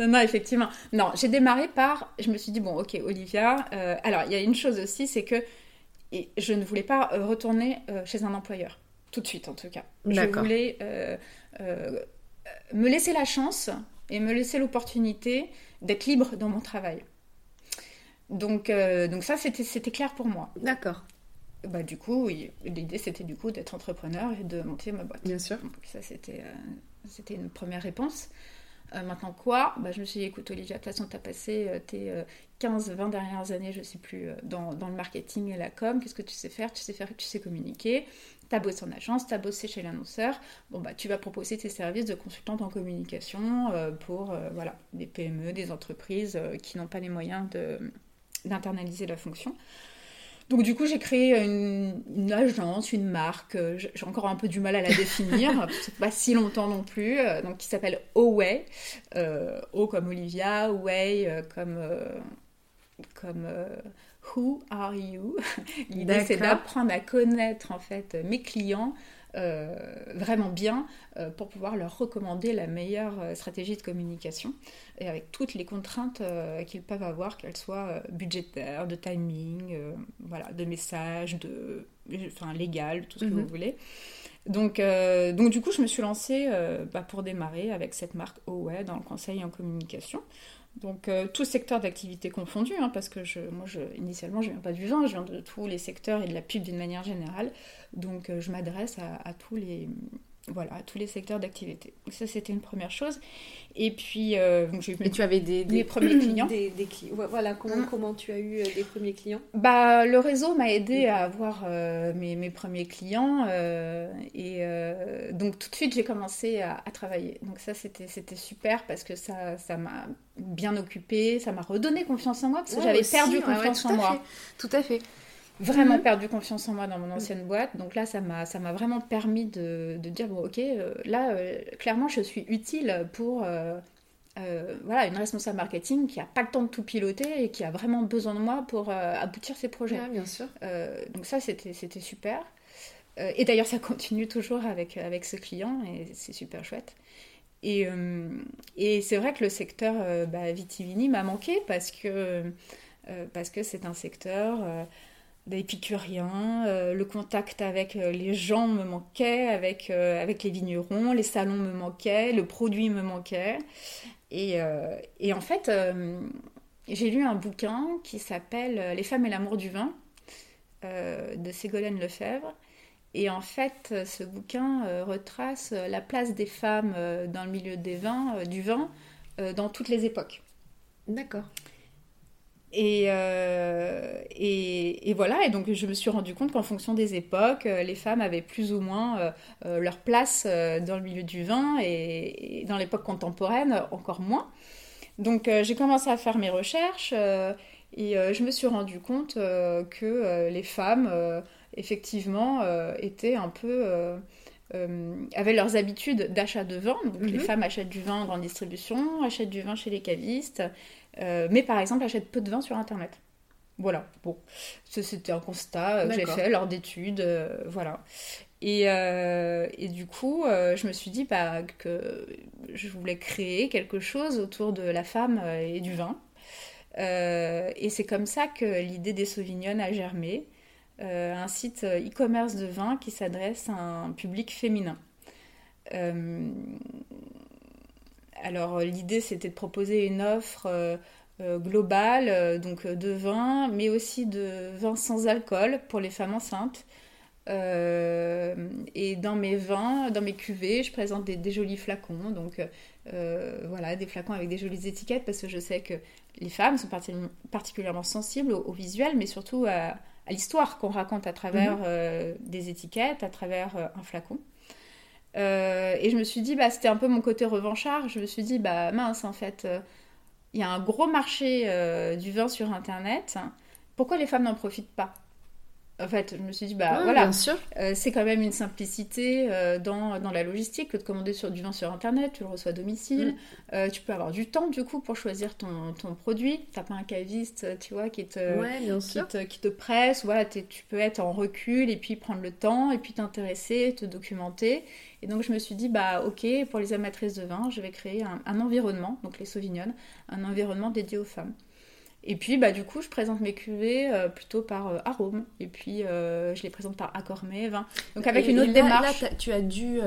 Non, non, effectivement. Non, j'ai démarré par. Je me suis dit, bon, ok, Olivia. euh, alors, il y a une chose aussi, c'est que je ne voulais pas euh, retourner euh, chez un employeur. Tout de suite, en tout cas. Je voulais euh, me laisser la chance et me laisser l'opportunité d'être libre dans mon travail. Donc, donc ça, c'était clair pour moi. D'accord, Bah, du coup, oui, l'idée, c'était du coup d'être entrepreneur et de monter ma boîte. bien sûr. Donc ça, c'était c'était une première réponse. Euh, maintenant quoi? Bah, Je me suis dit, écoute Olivia, de toute façon, tu as passé euh, tes 15-20 dernières années, je sais plus, euh, dans, dans le marketing et la com. Qu'est-ce que tu sais faire? Tu sais faire, tu sais communiquer. Tu as bossé en agence, tu as bossé chez l'annonceur. Bon, bah, tu vas proposer tes services de consultante en communication euh, pour euh, voilà, des PME, des entreprises euh, qui n'ont pas les moyens d'internaliser la fonction. Donc du coup, j'ai créé une, une agence, une marque, euh, j'ai encore un peu du mal à la définir, pas si longtemps non plus, euh, donc qui s'appelle Oway, euh, O comme Olivia, Way euh, comme, euh, comme euh, Who are you? L'idée c'est d'apprendre à connaître en fait mes clients vraiment bien euh, pour pouvoir leur recommander la meilleure euh, stratégie de communication et avec toutes les contraintes euh, qu'ils peuvent avoir, qu'elles soient euh, budgétaires, de timing, euh, voilà, de messages, de, enfin, légal, tout ce que Mhm. vous voulez. Donc, euh, donc du coup, je me suis lancée euh, bah, pour démarrer avec cette marque Oway dans le conseil en communication. Donc euh, tout secteur d'activité confondu, hein, parce que je, moi, initialement, je viens pas du vin, je viens de tous les secteurs et de la pub d'une manière générale. Donc euh, je m'adresse à tous les voilà à tous les secteurs d'activité. Ça, c'était une première chose. Et puis euh, j'ai Et tu avais des, des premiers clients. Des, des cli- Voilà, comment, Mm. comment tu as eu euh, des premiers clients? Bah, le réseau m'a aidé à avoir euh, mes, mes premiers clients euh, et donc tout de suite j'ai commencé à, à travailler. Donc ça c'était c'était super parce que ça ça m'a bien occupée, ça m'a redonné confiance en moi parce que Ouais, j'avais perdu ouais, ouais, confiance tout en à moi. fait, Tout à fait. Vraiment Mhm. perdu confiance en moi dans mon ancienne boîte. Donc là ça m'a ça m'a vraiment permis de, de dire bon ok euh, là euh, clairement je suis utile pour euh, voilà, une responsable marketing qui a pas le temps de tout piloter et qui a vraiment besoin de moi pour aboutir ses projets. Ouais, bien sûr. Donc ça, c'était c'était super. Et d'ailleurs, ça continue toujours avec, avec ce client et c'est super chouette. Et, et c'est vrai que le secteur bah, vitivini m'a manqué parce que parce que c'est un secteur euh, d'épicuriens. euh, le contact avec euh, les gens me manquait, avec, euh, avec les vignerons, les salons me manquaient, le produit me manquait. Et, euh, et en fait, j'ai lu un bouquin qui s'appelle Les femmes et l'amour du vin de Ségolène Lefebvre. Et en fait, ce bouquin retrace la place des femmes dans le milieu des vins, du vin dans toutes les époques. D'accord. Et, euh, et, et voilà, et donc je me suis rendu compte qu'en fonction des époques, euh, les femmes avaient plus ou moins euh, leur place dans le milieu du vin et, et dans l'époque contemporaine encore moins. Donc euh, j'ai commencé à faire mes recherches et je me suis rendu compte que les femmes, effectivement, étaient un peu... avaient leurs habitudes d'achat de vin. Donc les Mhm. femmes achètent du vin en grande distribution, achètent du vin chez les cavistes, euh, mais par exemple achètent peu de vin sur Internet. Voilà, bon, c'était un constat que j'ai fait lors d'études, euh, voilà. Et, euh, et du coup, euh, je me suis dit bah, que je voulais créer quelque chose autour de la femme et du vin. Et c'est comme ça que l'idée des Sauvignonnes a germé, un site e-commerce de vin qui s'adresse à un public féminin. Euh, alors l'idée c'était de proposer une offre euh, euh, globale, euh, donc euh, de vin, mais aussi de vin sans alcool pour les femmes enceintes. Euh, et dans mes vins, dans mes cuvées, je présente des, des jolis flacons, donc euh, voilà, des flacons avec des jolies étiquettes, parce que je sais que les femmes sont parti- particulièrement sensibles au, au visuel, mais surtout à, à l'histoire qu'on raconte à travers Mhm. euh, des étiquettes, à travers euh, un flacon. Euh, et je me suis dit, bah, c'était un peu mon côté revanchard. Je me suis dit, bah mince, en fait, euh, il y a un gros marché euh, du vin sur Internet. Pourquoi les femmes n'en profitent pas? En fait, je me suis dit, bah Ouais, voilà, euh, c'est quand même une simplicité euh, dans, dans la logistique que de commander sur, du vin sur Internet, tu le reçois à domicile. Mm. Euh, tu peux avoir du temps, du coup, pour choisir ton, ton produit. T'as pas un caviste, tu vois, qui te, ouais, bien qui sûr. te, qui te presse. Voilà, tu peux être en recul et puis prendre le temps et puis t'intéresser, te documenter. Et donc, je me suis dit, bah ok, pour les amatrices de vin, je vais créer un, un environnement, donc les Sauvignonnes, un environnement dédié aux femmes. Et puis, bah, du coup, je présente mes cuvées euh, plutôt par euh, arôme. Et puis, euh, je les présente par accord mets, vin. Donc, avec Et- une autre là- démarche. Là, tu as dû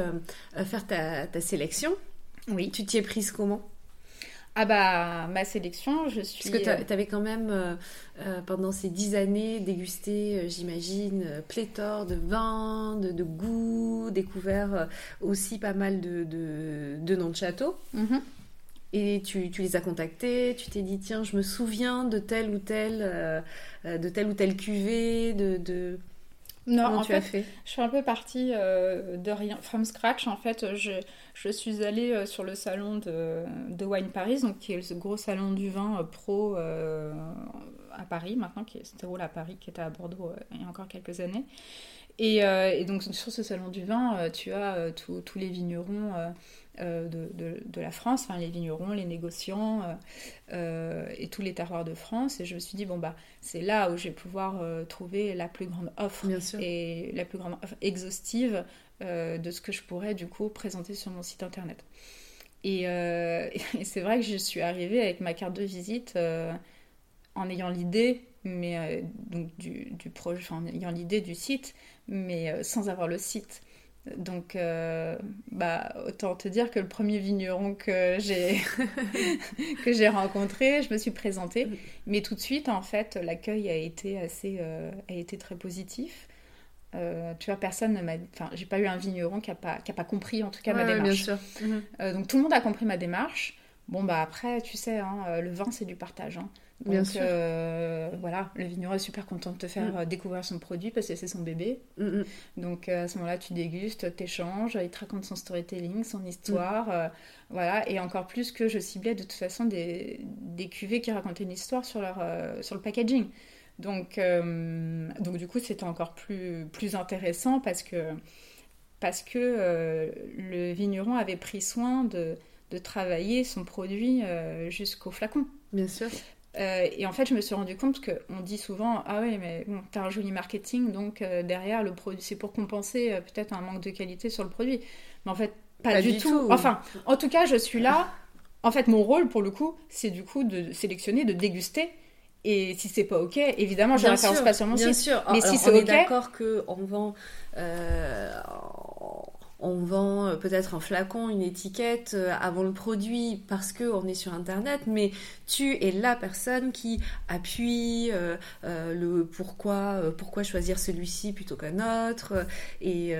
faire ta, ta sélection. oui. Tu t'y es prise comment? Ah, bah, ma sélection, je suis. Parce que tu avais quand même, pendant ces dix années, dégusté, j'imagine, pléthore de vins, de, de goûts, découvert aussi pas mal de, de, de noms de châteaux. Mhm. Et tu, tu les as contactés, tu t'es dit, tiens, je me souviens de telle ou telle, euh, euh, de telle ou telle cuvée, de... de... Non, Comment en tu fait, as fait Je suis un peu partie euh, de rien, from scratch. En fait, je, je suis allée euh, sur le salon de, de Wine Paris, donc qui est ce gros salon du vin euh, pro à Paris maintenant, qui se déroule à Paris, qui était à Bordeaux il y a encore quelques années. Et, et donc sur ce salon du vin, tu as tous les vignerons de, de- de la France, enfin les vignerons, les négociants euh, euh, et tous les terroirs de France. Et je me suis dit, bon, bah, c'est là où je vais pouvoir euh, trouver la plus grande offre et la plus grande offre exhaustive euh, de ce que je pourrais du coup présenter sur mon site internet. Et, euh, et c'est vrai que je suis arrivée avec ma carte de visite euh, en ayant l'idée, mais euh, donc du, du projet, en ayant l'idée du site, mais euh, sans avoir le site. Donc, euh, bah, autant te dire que le premier vigneron que j'ai que j'ai rencontré, je me suis présentée, mais tout de suite, en fait, l'accueil a été assez, euh, a été très positif. Euh, tu vois, personne ne m'a, enfin, j'ai pas eu un vigneron qui a pas, qui a pas compris en tout cas ma Ouais, démarche. bien sûr. Donc tout le monde a compris ma démarche. Bon bah après, tu sais, hein, le vin c'est du partage. hein. Donc Bien sûr. euh, voilà, le vigneron est super content de te faire Mm. euh, découvrir son produit parce que c'est son bébé. Mhm. Donc euh, à ce moment-là, tu dégustes, t'échanges, il te raconte son storytelling, son histoire, euh, voilà. Et encore plus que je ciblais de toute façon des, des cuvées qui racontaient une histoire sur leur euh, sur le packaging. Donc donc du coup, c'était encore plus plus intéressant parce que parce que le vigneron avait pris soin de de travailler son produit jusqu'au flacon. Bien sûr. Euh, et en fait, je me suis rendu compte qu'on dit souvent Ah ouais, mais bon, t'as un joli marketing, donc euh, derrière, le produit, c'est pour compenser euh, peut-être un manque de qualité sur le produit. Mais en fait, pas, Pas du, du tout. tout. Enfin, en tout cas, je suis là. En fait, mon rôle, pour le coup, c'est du coup de sélectionner, de déguster. Et si c'est pas OK, évidemment, je ne Bien référence pas sur mon bien site. sûr. Mais si c'est on est ok. d'accord que on vend, on vend euh, peut-être un flacon, une étiquette euh, avant le produit parce que on est sur internet, mais tu es la personne qui appuie euh, le pourquoi, pourquoi choisir celui-ci plutôt qu'un autre, et,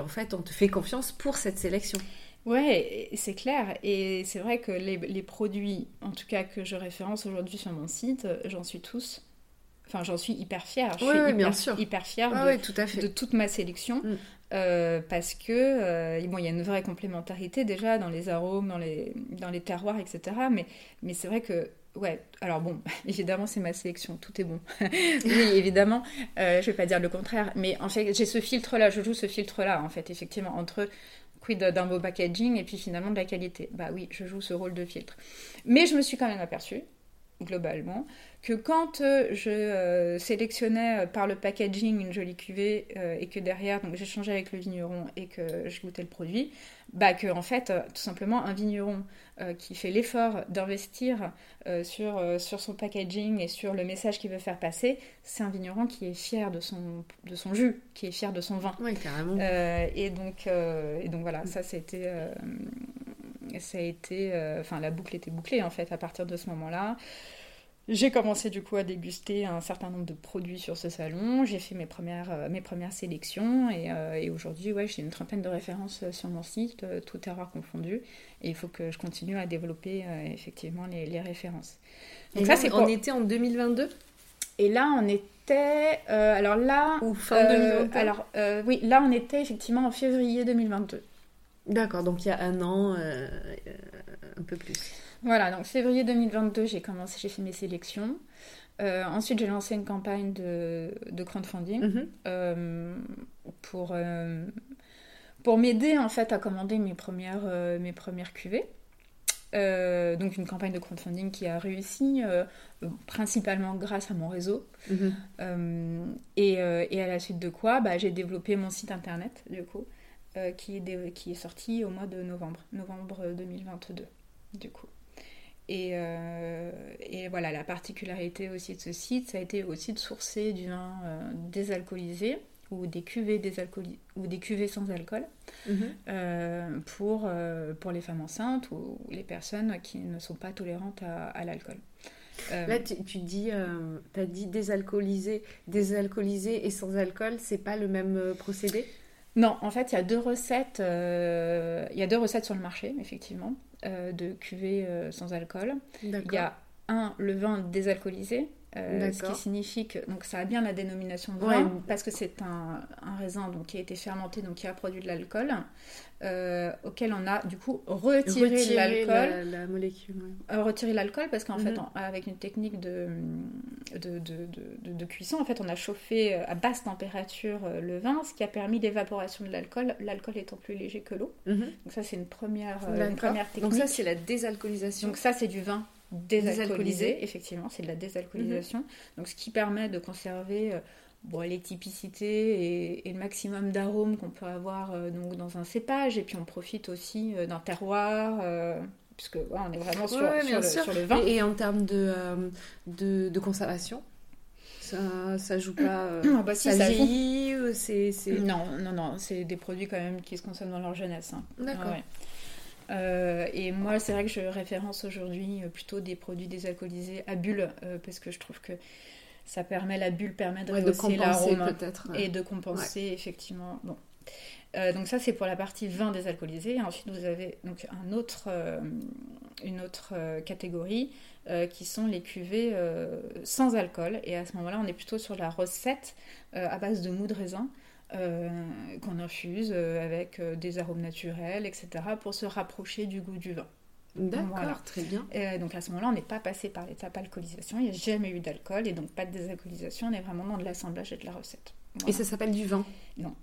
en fait on te fait confiance pour cette sélection. Ouais, c'est clair. Et c'est vrai que les, produits, en tout cas que je référence aujourd'hui sur mon site, j'en suis tous. Enfin, j'en suis hyper fière. Je suis hyper, bien sûr. hyper fière Ah de, oui, tout à fait. de toute ma sélection. Mm. euh, parce que euh, bon, il y a une vraie complémentarité déjà dans les arômes, dans les, dans les terroirs, etc. Mais, mais c'est vrai que, ouais, alors bon, évidemment, c'est ma sélection, tout est bon. oui, évidemment, euh, je vais pas dire le contraire. Mais en fait, j'ai ce filtre-là, je joue ce filtre-là, en fait, effectivement, entre quid d'un beau packaging et puis finalement de la qualité. Bah oui, je joue ce rôle de filtre. Mais je me suis quand même aperçue, globalement, que quand euh, je euh, sélectionnais euh, par le packaging une jolie cuvée et que derrière, donc j'échangeais avec le vigneron et que je goûtais le produit, bah que en fait, tout simplement, un vigneron qui fait l'effort d'investir sur, sur son packaging et sur le message qu'il veut faire passer, c'est un vigneron qui est fier de son, de son jus, qui est fier de son vin. Oui, carrément. Euh, et, donc, euh, et donc voilà, ça, c'était. euh, ça a été. Enfin, la boucle était bouclée en fait à partir de ce moment-là. J'ai commencé du coup à déguster un certain nombre de produits sur ce salon. J'ai fait mes premières, euh, mes premières sélections et, euh, et aujourd'hui, ouais, j'ai une trentaine de références euh, sur mon site, tout terroir confondu. Et il faut que je continue à développer effectivement les, les références. Donc Et ça, c'est on pour- était en 2022 Et là, on était. euh, alors là. ou fin euh, 2022 alors euh, oui, là, on était effectivement en février 2022. D'accord, donc il y a un an, un peu plus. Voilà, donc février 2022, j'ai commencé, j'ai fait mes sélections. ensuite, j'ai lancé une campagne de, de crowdfunding Mhm. pour, pour m'aider en fait à commander mes premières, mes premières cuvées. Euh, donc une campagne de crowdfunding qui a réussi euh, principalement grâce à mon réseau. Mhm. Euh, et, et, à la suite de quoi, bah, j'ai développé mon site internet, du coup, qui, est qui est sorti au mois de novembre, novembre 2022, du coup. Et, et, voilà, la particularité aussi de ce site, ça a été aussi de sourcer du vin désalcoolisé ou des cuvées, ou des cuvées sans alcool Mhm. euh, pour, euh, pour les femmes enceintes ou les personnes qui ne sont pas tolérantes à, à l'alcool. Euh, Là, tu, tu dis, as dit désalcoolisé, désalcoolisé et sans alcool, c'est pas le même euh, procédé? Non, en fait, il y a deux recettes. euh, Il y a deux recettes sur le marché, effectivement, euh, de cuvées euh, sans alcool. Il y a un, le vin désalcoolisé, euh, ce qui signifie que donc ça a bien la dénomination de Ouais. vin parce que c'est un, un raisin donc qui a été fermenté donc qui a produit de l'alcool euh, auquel on a du coup retiré, Retirer l'alcool la, la molécule. ouais. euh, retirer l'alcool parce qu'en Mhm. fait, en- avec une technique de, de, de, de- cuisson, en fait, on a chauffé euh, à basse température le vin, ce qui a permis l'évaporation de l'alcool, l'alcool étant plus léger que l'eau. Mhm. Donc ça, c'est une première, une première technique. Donc ça, c'est la désalcoolisation. Donc ça, c'est du vin désalcoolisé, Désalcoolisé. effectivement, c'est de la désalcoolisation. Donc ce qui permet de conserver euh, bon, les typicités et, et le maximum d'arômes qu'on peut avoir euh, donc, dans un cépage. Et puis on profite aussi euh, d'un terroir, puisque on est vraiment sur, Ouais, le, sûr. sur le vin. Et, et en termes de, euh, de, de conservation ça, ça joue pas. euh, Ah bah si, ça vieillit c'est. Non, non, non, c'est des produits quand même qui se consomment dans leur jeunesse. hein. D'accord. Ouais. Euh, et moi, c'est vrai que je référence aujourd'hui euh, plutôt des produits désalcoolisés à bulles, euh, parce que je trouve que ça permet, la bulle permet de Ouais, de rehausser compenser peut-être. et de compenser effectivement. Bon. Euh, donc ça c'est pour la partie vin désalcoolisé. Et ensuite vous avez donc un autre, une autre catégorie qui sont les cuvées sans alcool. Et à ce moment-là on est plutôt sur la recette à base de mou de raisin qu'on infuse euh, avec euh, des arômes naturels, etc. pour se rapprocher du goût du vin. D'accord, Voilà. très bien. Et euh, donc à ce moment-là, on n'est pas passé par l'étape alcoolisation, il n'y a jamais eu d'alcool et donc pas de désalcoolisation, on est vraiment dans de l'assemblage et de la recette. Et ça s'appelle du vin? Non.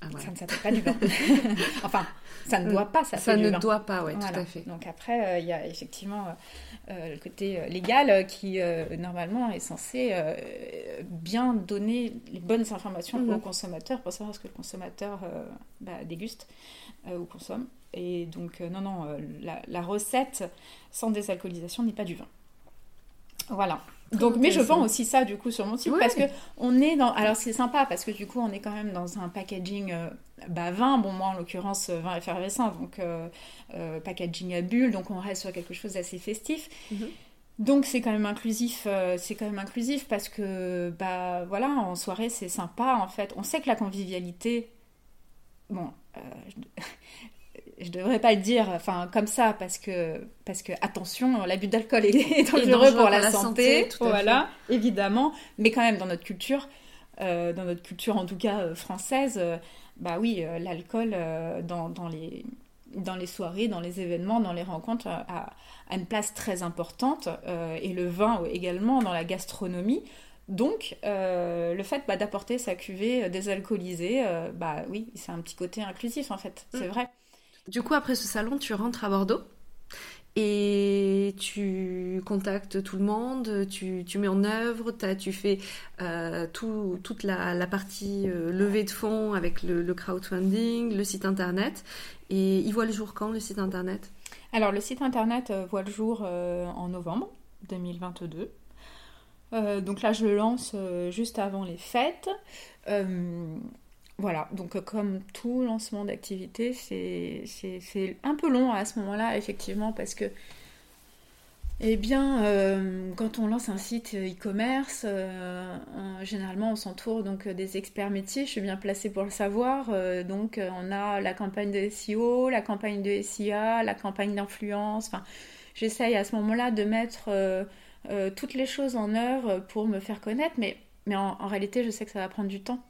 Ah. Ça ne s'appelle pas du vin. enfin, ça ne doit pas s'appeler Ça du ne vin. doit pas, Voilà. tout à fait. Donc après, euh, il y a effectivement euh, euh, le côté légal qui, euh, normalement, est censé bien donner les bonnes informations Mhm. au consommateur pour savoir ce que le consommateur bah, déguste ou consomme. Et donc, non, non, la, la recette sans désalcoolisation n'est pas du vin. Voilà. Donc, mais je vends aussi ça du coup sur mon site parce que on est dans. Alors c'est sympa parce que du coup on est quand même dans un packaging euh, bah, vin. Bon moi en l'occurrence euh, vin effervescent donc euh, euh, packaging à bulles donc on reste sur quelque chose d'assez festif. Mhm. Donc c'est quand même inclusif. euh, c'est quand même inclusif parce que bah voilà en soirée c'est sympa en fait. On sait que la convivialité. Bon. euh, je- je devrais pas le dire enfin comme ça parce que parce que attention l'abus d'alcool est, est dangereux, dangereux pour la, santé, tout à voilà évidemment mais quand même dans notre culture euh, dans notre culture en tout cas euh, française euh, bah oui l'alcool dans, dans les dans les soirées dans les événements dans les rencontres a, a une place très importante et le vin également dans la gastronomie donc, euh, le fait bah, d'apporter sa cuvée désalcoolisée, euh, bah oui, c'est un petit côté inclusif en fait, c'est Mm. vrai. Du coup, après ce salon, tu rentres à Bordeaux et tu contactes tout le monde, tu, mets en œuvre, tu fais euh, tout- toute la, partie euh, levée de fonds avec le, crowdfunding, le site internet. Et il voit le jour quand le site internet? Alors, le site internet euh, voit le jour en novembre 2022. Euh, donc là, je le lance juste avant les fêtes. Voilà, donc euh, comme tout lancement d'activité, c'est un peu long à ce moment-là, effectivement, parce que, eh bien, euh, quand on lance un site e-commerce, euh, généralement on s'entoure donc des experts métiers, je suis bien placée pour le savoir, donc on a la campagne de SEO, la campagne de SIA, la campagne d'influence, enfin, j'essaye à ce moment-là de mettre toutes les choses en œuvre pour me faire connaître, mais, en réalité, je sais que ça va prendre du temps.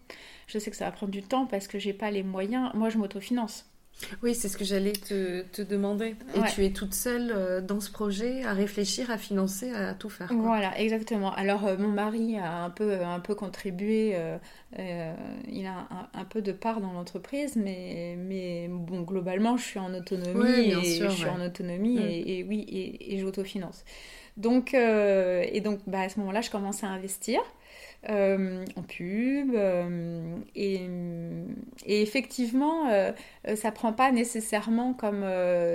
Je sais que ça va prendre du temps parce que j'ai pas les moyens. Moi, je m'autofinance. Oui, c'est ce que j'allais te, te, demander. Et tu es toute seule euh, dans ce projet à réfléchir, à financer, à tout faire. Voilà, exactement. Alors, euh, mon mari a un peu, un peu contribué, euh, il a un, peu de part dans l'entreprise, mais, mais bon, globalement, je suis en autonomie. et je suis en autonomie mm. et, oui, et, et j'autofinance. Donc, et donc bah, à ce moment-là, je commence à investir. Euh, en pub. Euh, et, effectivement, euh, ça prend pas nécessairement comme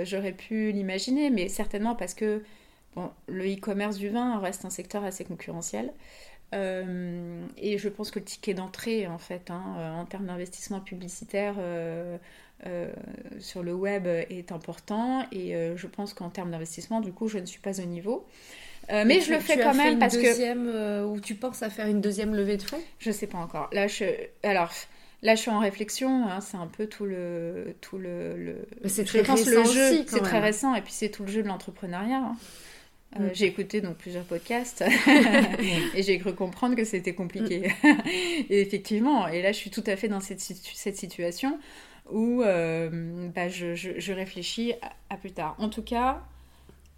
j'aurais pu l'imaginer, mais certainement parce que bon, le e-commerce du vin reste un secteur assez concurrentiel. et je pense que le ticket d'entrée, en fait, hein, en termes d'investissement publicitaire sur le web, est important. Et je pense qu'en termes d'investissement, du coup, je ne suis pas au niveau. Euh, mais, je le fais quand même parce deuxième, que. Euh, ou tu penses à faire une deuxième levée de fonds? Je sais pas encore. Là, je. Alors. Là, je suis en réflexion. Hein, c'est un peu tout le, tout le. C'est très récent le jeu. C'est très récent, et puis c'est tout le jeu de l'entrepreneuriat. Hein. Euh, mm. J'ai écouté donc plusieurs podcasts et j'ai cru comprendre que c'était compliqué. Mm. et effectivement, et là, je suis tout à fait dans cette, cette situation où bah, je, je, réfléchis à, plus tard. En tout cas,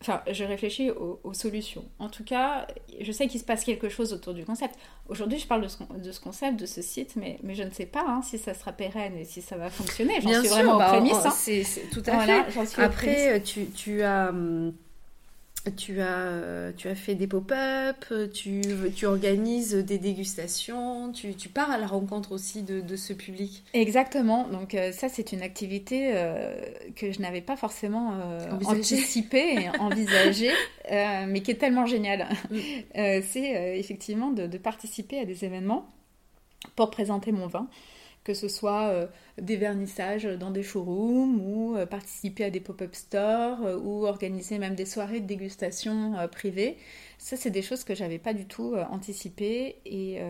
Enfin, je réfléchis aux, solutions. En tout cas, je sais qu'il se passe quelque chose autour du concept. Aujourd'hui, je parle de ce, de ce, concept, de ce site, mais, mais je ne sais pas hein, si ça sera pérenne et si ça va fonctionner. J'en suis vraiment bah, prémisse. Hein. C'est tout à fait. Après, tu, tu as. Hum, tu as, euh, tu as fait des pop-up, tu, tu organises des dégustations, tu, tu, pars à la rencontre aussi de, de ce public. Exactement, donc euh, ça c'est une activité euh, que je n'avais pas forcément anticipée et envisagée, mais qui est tellement géniale. Mm. c'est effectivement de, de, participer à des événements pour présenter mon vin que ce soit euh, des vernissages dans des showrooms ou euh, participer à des pop-up stores euh, ou organiser même des soirées de dégustation privées. Ça, c'est des choses que j'avais pas du tout anticipées et,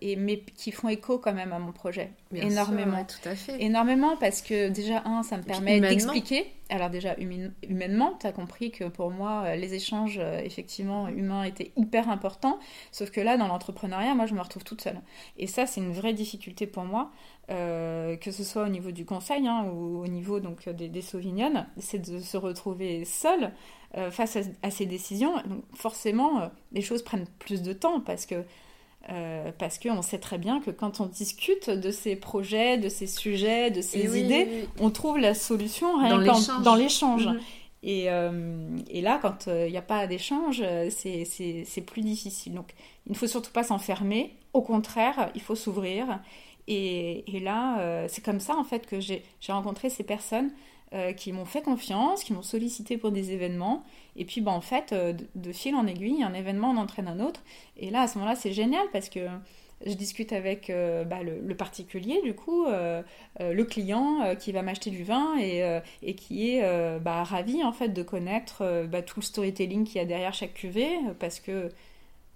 et, mais qui font écho quand même à mon projet. énormément. tout à fait. Énormément parce que déjà, un, ça me permet d'expliquer. Alors déjà, humainement, tu as compris que pour moi, les échanges effectivement humains étaient hyper importants. Sauf que là, dans l'entrepreneuriat, moi, je me retrouve toute seule. Et ça, c'est une vraie difficulté pour moi euh, que ce soit au niveau du conseil hein, ou au niveau donc, des, des sauvignonnes, c'est de se retrouver seul euh, face à, ces décisions. Donc forcément, euh, les choses prennent plus de temps parce que parce qu'on sait très bien que quand on discute de ces projets, de ces sujets, de ces idées, on trouve la solution rien dans l'échange. Mhm. Et, et, là, quand il n'y a pas d'échange, c'est plus difficile. Donc, il ne faut surtout pas s'enfermer. Au contraire, il faut s'ouvrir et, là, euh, c'est comme ça en fait que j'ai rencontré ces personnes euh, qui m'ont fait confiance, qui m'ont sollicité pour des événements. Et puis, bah, en fait, euh, de, fil en aiguille, un événement en entraîne un autre. Et là, à ce moment-là, c'est génial parce que je discute avec bah, le, particulier, du coup, le client qui va m'acheter du vin et, qui est bah, ravi en fait de connaître tout le storytelling qu'il y a derrière chaque cuvée parce que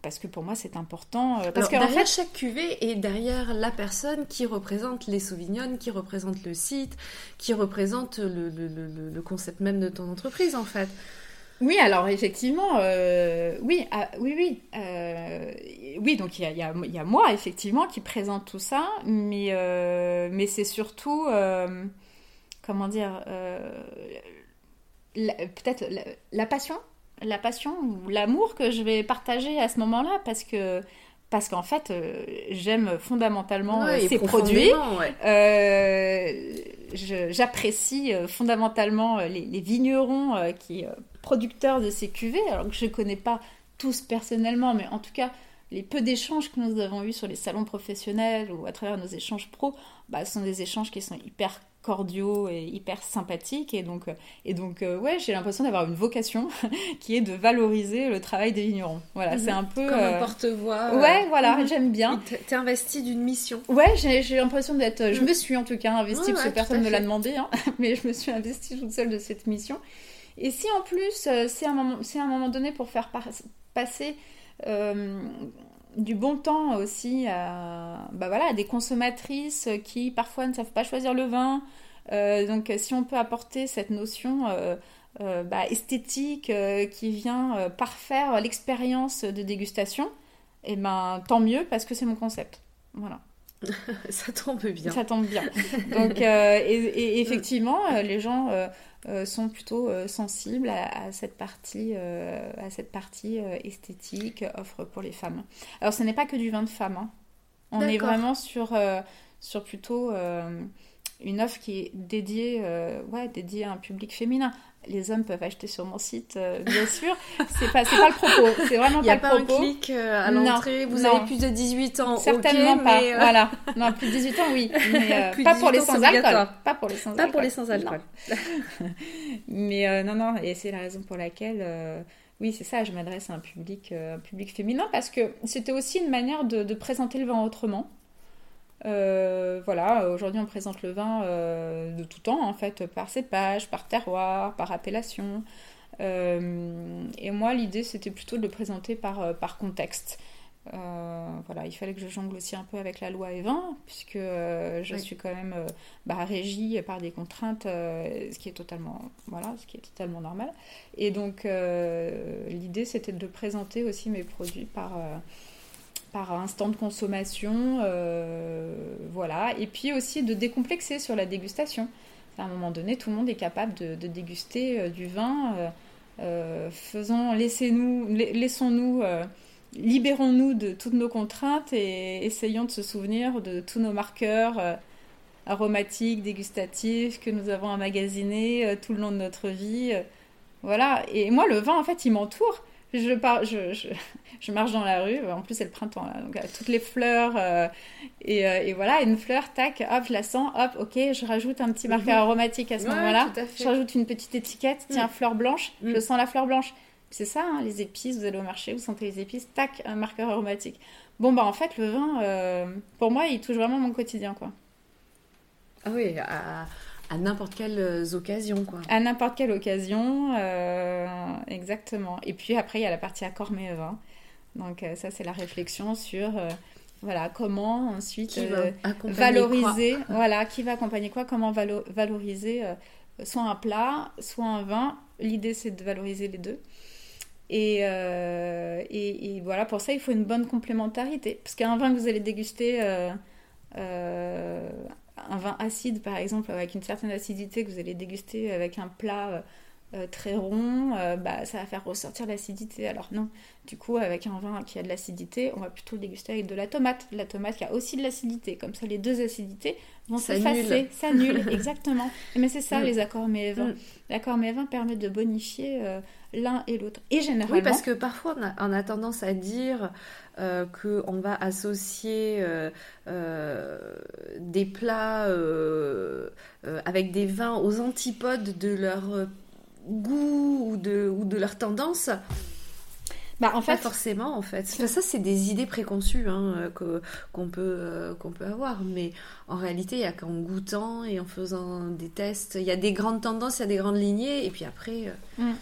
parce que pour moi c'est important. Euh, parce que derrière fait... chaque cuvée et derrière la personne qui représente les Sauvignonnes, qui représente le site, qui représente le, le, le, concept même de ton entreprise en fait. Oui, alors effectivement, euh, oui, ah, oui, oui, euh, oui. Donc il y a, y, a, y a, moi effectivement qui présente tout ça, mais mais c'est surtout comment dire, peut-être la passion la passion ou l'amour que je vais partager à ce moment-là parce que parce qu'en fait euh, j'aime fondamentalement euh, ces produits. euh, j'apprécie fondamentalement les, vignerons qui producteurs de ces cuvées alors que je ne connais pas tous personnellement mais en tout cas les peu d'échanges que nous avons eus sur les salons professionnels ou à travers nos échanges pro bah, sont des échanges qui sont hyper cordiaux et hyper sympathiques. Et donc, et donc euh, ouais, j'ai l'impression d'avoir une vocation qui est de valoriser le travail des vignerons. Voilà, c'est mhm. un peu. Comme un euh, porte-voix. Euh, ouais, voilà, j'aime bien. T'es investi d'une mission. Ouais, j'ai l'impression d'être. Je mhm. me suis en tout cas investie, parce que personne ne l'a demandé, hein, mais je me suis investie toute seule de cette mission. Et si en plus, c'est un, moment, un moment donné pour faire passer du bon temps aussi à, bah voilà, des consommatrices qui parfois ne savent pas choisir le vin. Euh, donc si on peut apporter cette notion euh, euh, bah, esthétique qui vient parfaire l'expérience de dégustation, et eh ben tant mieux parce que c'est mon concept. Voilà. ça tombe bien. Ça tombe bien. Donc, et, effectivement, les gens sont plutôt sensibles à, cette partie, à cette partie esthétique, offre pour les femmes. Alors, ce n'est pas que du vin de femme. Hein. On est vraiment sur, sur plutôt une offre qui est dédiée, ouais, dédiée à un public féminin les hommes peuvent acheter sur mon site, euh, bien sûr. C'est pas, pas le propos. C'est vraiment pas, le propos. Il n'y a pas un clic euh, à l'entrée. Vous avez plus de 18 ans. Certainement pas. Euh, voilà. Non, plus de 18 ans, oui. Mais pas, pour les sans alcool. Pas pour les sans alcool. Pas pour les sans alcool. mais non, non. Et c'est la raison pour laquelle. Oui, c'est ça, je m'adresse à un public, un public féminin parce que c'était aussi une manière de, de présenter le vin autrement. Euh, voilà, aujourd'hui on présente le vin euh, de tout temps en fait, par cépage, par terroir, par appellation. Euh, et moi l'idée c'était plutôt de le présenter par, par contexte. voilà, il fallait que je jongle aussi un peu avec la loi E20, puisque je suis quand même bah, régie par des contraintes, ce qui est totalement, voilà, ce qui est totalement normal. Et donc l'idée c'était de présenter aussi mes produits par par instant de consommation, euh, voilà. Et puis aussi de décomplexer sur la dégustation. À un moment donné, tout le monde est capable de, déguster euh, du vin. Euh, faisons, laissez-nous, laissons-nous, libérons-nous de toutes nos contraintes et essayons de se souvenir de tous nos marqueurs aromatiques, dégustatifs que nous avons emmagasinés tout le long de notre vie. voilà. Et moi, le vin, en fait, il m'entoure je, pars, je, je, marche dans la rue, en plus c'est le printemps là, donc toutes les fleurs, euh, et, euh, et, voilà, une fleur, tac, hop, je la sens, hop, ok, je rajoute un petit marqueur mhm. aromatique à ce moment-là, je rajoute une petite étiquette, tiens, mm. fleur blanche, je mm. sens la fleur blanche. C'est ça, hein, les épices, vous allez au marché, vous sentez les épices, tac, un marqueur aromatique. Bon, bah en fait, le vin, euh, pour moi, il touche vraiment mon quotidien, quoi. Ah oui, à n'importe quelle euh, occasion, quoi. À n'importe quelle occasion, euh, exactement. Et puis après, il y a la partie accord mais vin. Donc euh, ça, c'est la réflexion sur voilà comment ensuite valoriser, voilà qui va accompagner quoi, comment valoriser soit un plat, soit un vin. L'idée, c'est de valoriser les deux. Et, et, et, voilà, pour ça, il faut une bonne complémentarité. Parce qu'un vin que vous allez déguster un vin acide, par exemple, avec une certaine acidité que vous allez déguster avec un plat euh, euh, très rond, euh, bah, ça va faire ressortir l'acidité. Alors non, du coup, avec un vin qui a de l'acidité, on va plutôt le déguster avec de la tomate. La tomate qui a aussi de l'acidité. Comme ça, les deux acidités vont s'effacer, s'annulent, exactement. Mais c'est ça, mm. les accords mévins. Mm. L'accord mévin permet de bonifier l'un et l'autre. Et généralement... Oui, parce que parfois, on a, tendance à dire euh, qu'on va associer euh, euh, des plats avec des vins aux antipodes de leur goût ou de, ou de leur tendance. Bah, en fait, pas forcément, en fait. ça, c'est des idées préconçues hein, qu'on peut, qu'on peut avoir. Mais en réalité, il n'y a qu'en goûtant et en faisant des tests. Il y a des grandes tendances, il y a des grandes lignées. Et puis après. Mm.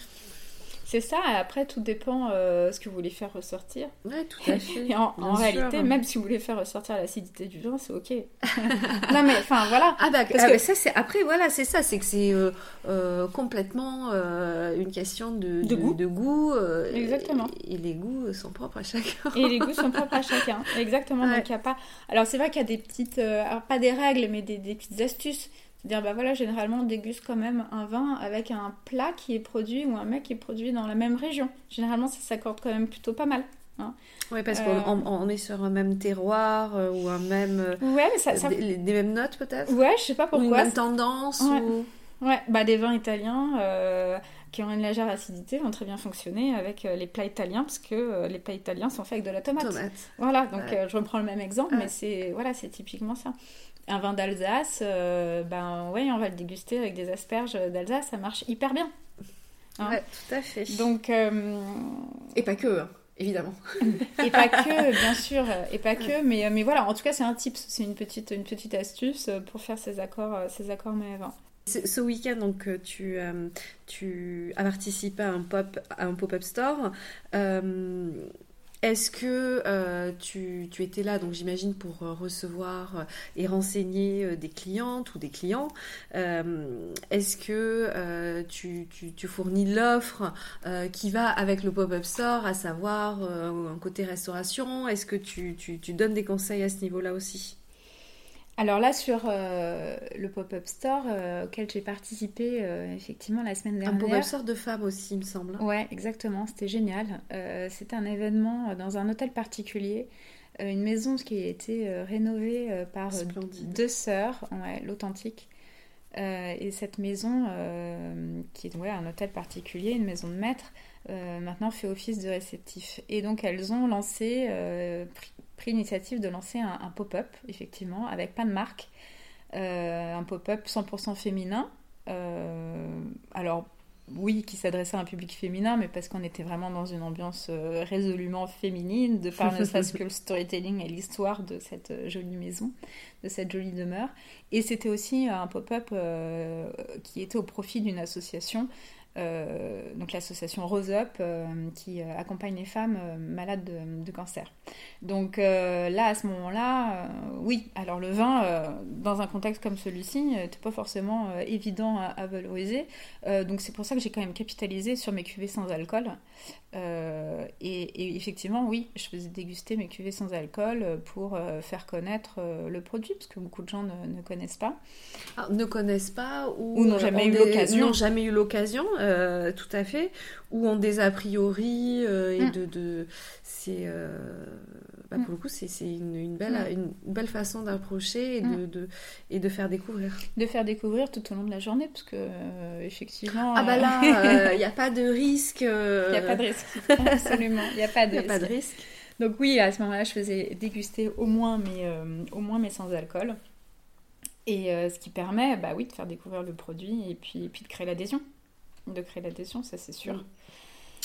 C'est ça, et après tout dépend euh, ce que vous voulez faire ressortir. Oui, tout à fait. et en, réalité, même si vous voulez faire ressortir l'acidité du vin, c'est ok. non mais enfin voilà. Ah bah, parce ah, que... ça c'est après voilà c'est ça c'est que c'est euh, euh, complètement une question de, de, goût. De goût Exactement. Et, les goûts sont propres à chacun. et les goûts sont propres à chacun. Exactement. Donc il y a pas. Alors c'est vrai qu'il y a des petites, alors pas des règles mais des, des petites astuces dire bah voilà généralement on déguste quand même un vin avec un plat qui est produit ou un mec qui est produit dans la même région généralement ça s'accorde quand même plutôt pas mal hein. oui parce qu'on euh, est sur un même terroir euh, ou un même euh, ouais mais ça, Des, mêmes notes peut-être? Ouais je sais pas pourquoi ou une même tendance ouais. Ou... ouais bah des vins italiens qui ont une légère acidité vont très bien fonctionner avec les plats italiens parce que les plats italiens sont faits avec de la tomate. tomate. Voilà, donc je reprends le même exemple, mais c'est voilà, c'est typiquement ça un vin d'Alsace, euh, ben ouais, on va le déguster avec des asperges d'Alsace, ça marche hyper bien. Hein ouais, tout à fait. Donc, euh, et pas que, hein, évidemment. et pas que, bien sûr, et pas que, mais, mais voilà, en tout cas, c'est un tip, c'est une petite, une petite astuce pour faire ces accords, ces accords mais Ce week-end, donc, tu, tu as participé à un pop, à un pop-up store. Est-ce que euh, tu, étais là, donc j'imagine, pour euh, recevoir euh, et renseigner des clientes ou des clients Est-ce que tu, fournis l'offre qui va avec le pop-up store, à savoir un côté restauration? Est-ce que tu, donnes des conseils à ce niveau-là aussi? Alors là, sur euh, le pop-up store euh, auquel j'ai participé euh, effectivement la semaine dernière. Un pop-up store de femmes aussi, il me semble. Ouais, exactement, c'était génial. c'était un événement dans un hôtel particulier, une maison qui a été rénovée par deux sœurs, ouais, l'authentique. et cette maison, qui est ouais, un hôtel particulier, une maison de maître, maintenant fait office de réceptif. Et donc elles ont lancé, pris l'initiative de lancer un, pop-up, effectivement, avec pas de marque. Euh, un pop-up 100% féminin. Euh, alors, oui, qui s'adressait à un public féminin, mais parce qu'on était vraiment dans une ambiance euh, résolument féminine, de par ne serait-ce que le storytelling et l'histoire de cette jolie maison, de cette jolie demeure. Et c'était aussi un pop-up qui était au profit d'une association euh, donc l'association Rose Up euh, qui euh, accompagne les femmes malades de, cancer. Donc là, à ce moment-là, oui, alors le vin, dans un contexte comme celui-ci, n'était pas forcément évident à, valoriser. donc c'est pour ça que j'ai quand même capitalisé sur mes cuvées sans alcool. Et, effectivement, oui, je faisais déguster mes cuvées sans alcool pour faire connaître le produit, parce que beaucoup de gens ne, connaissent pas. Ah, ne connaissent pas ou, n'ont jamais, eu l'occasion. N'ont jamais eu l'occasion. Euh, tout à fait, ou ont des a priori euh, et mm. de, de c'est euh, bah, pour mm. le coup c'est une, une, belle mm. une belle façon d'approcher et de, de, et de faire découvrir. De faire découvrir tout au long de la journée parce que effectivement. Ah bah là il n'y a pas de risque. Il n'y a pas de risque absolument il n'y a pas de, Pas de risque. Donc oui à ce moment-là je faisais déguster au moins mes au moins mes sans alcool. Et ce qui permet, bah oui, de faire découvrir le produit et puis, et puis de créer l'adhésion de créer l'adhésion, ça c'est sûr. Mm.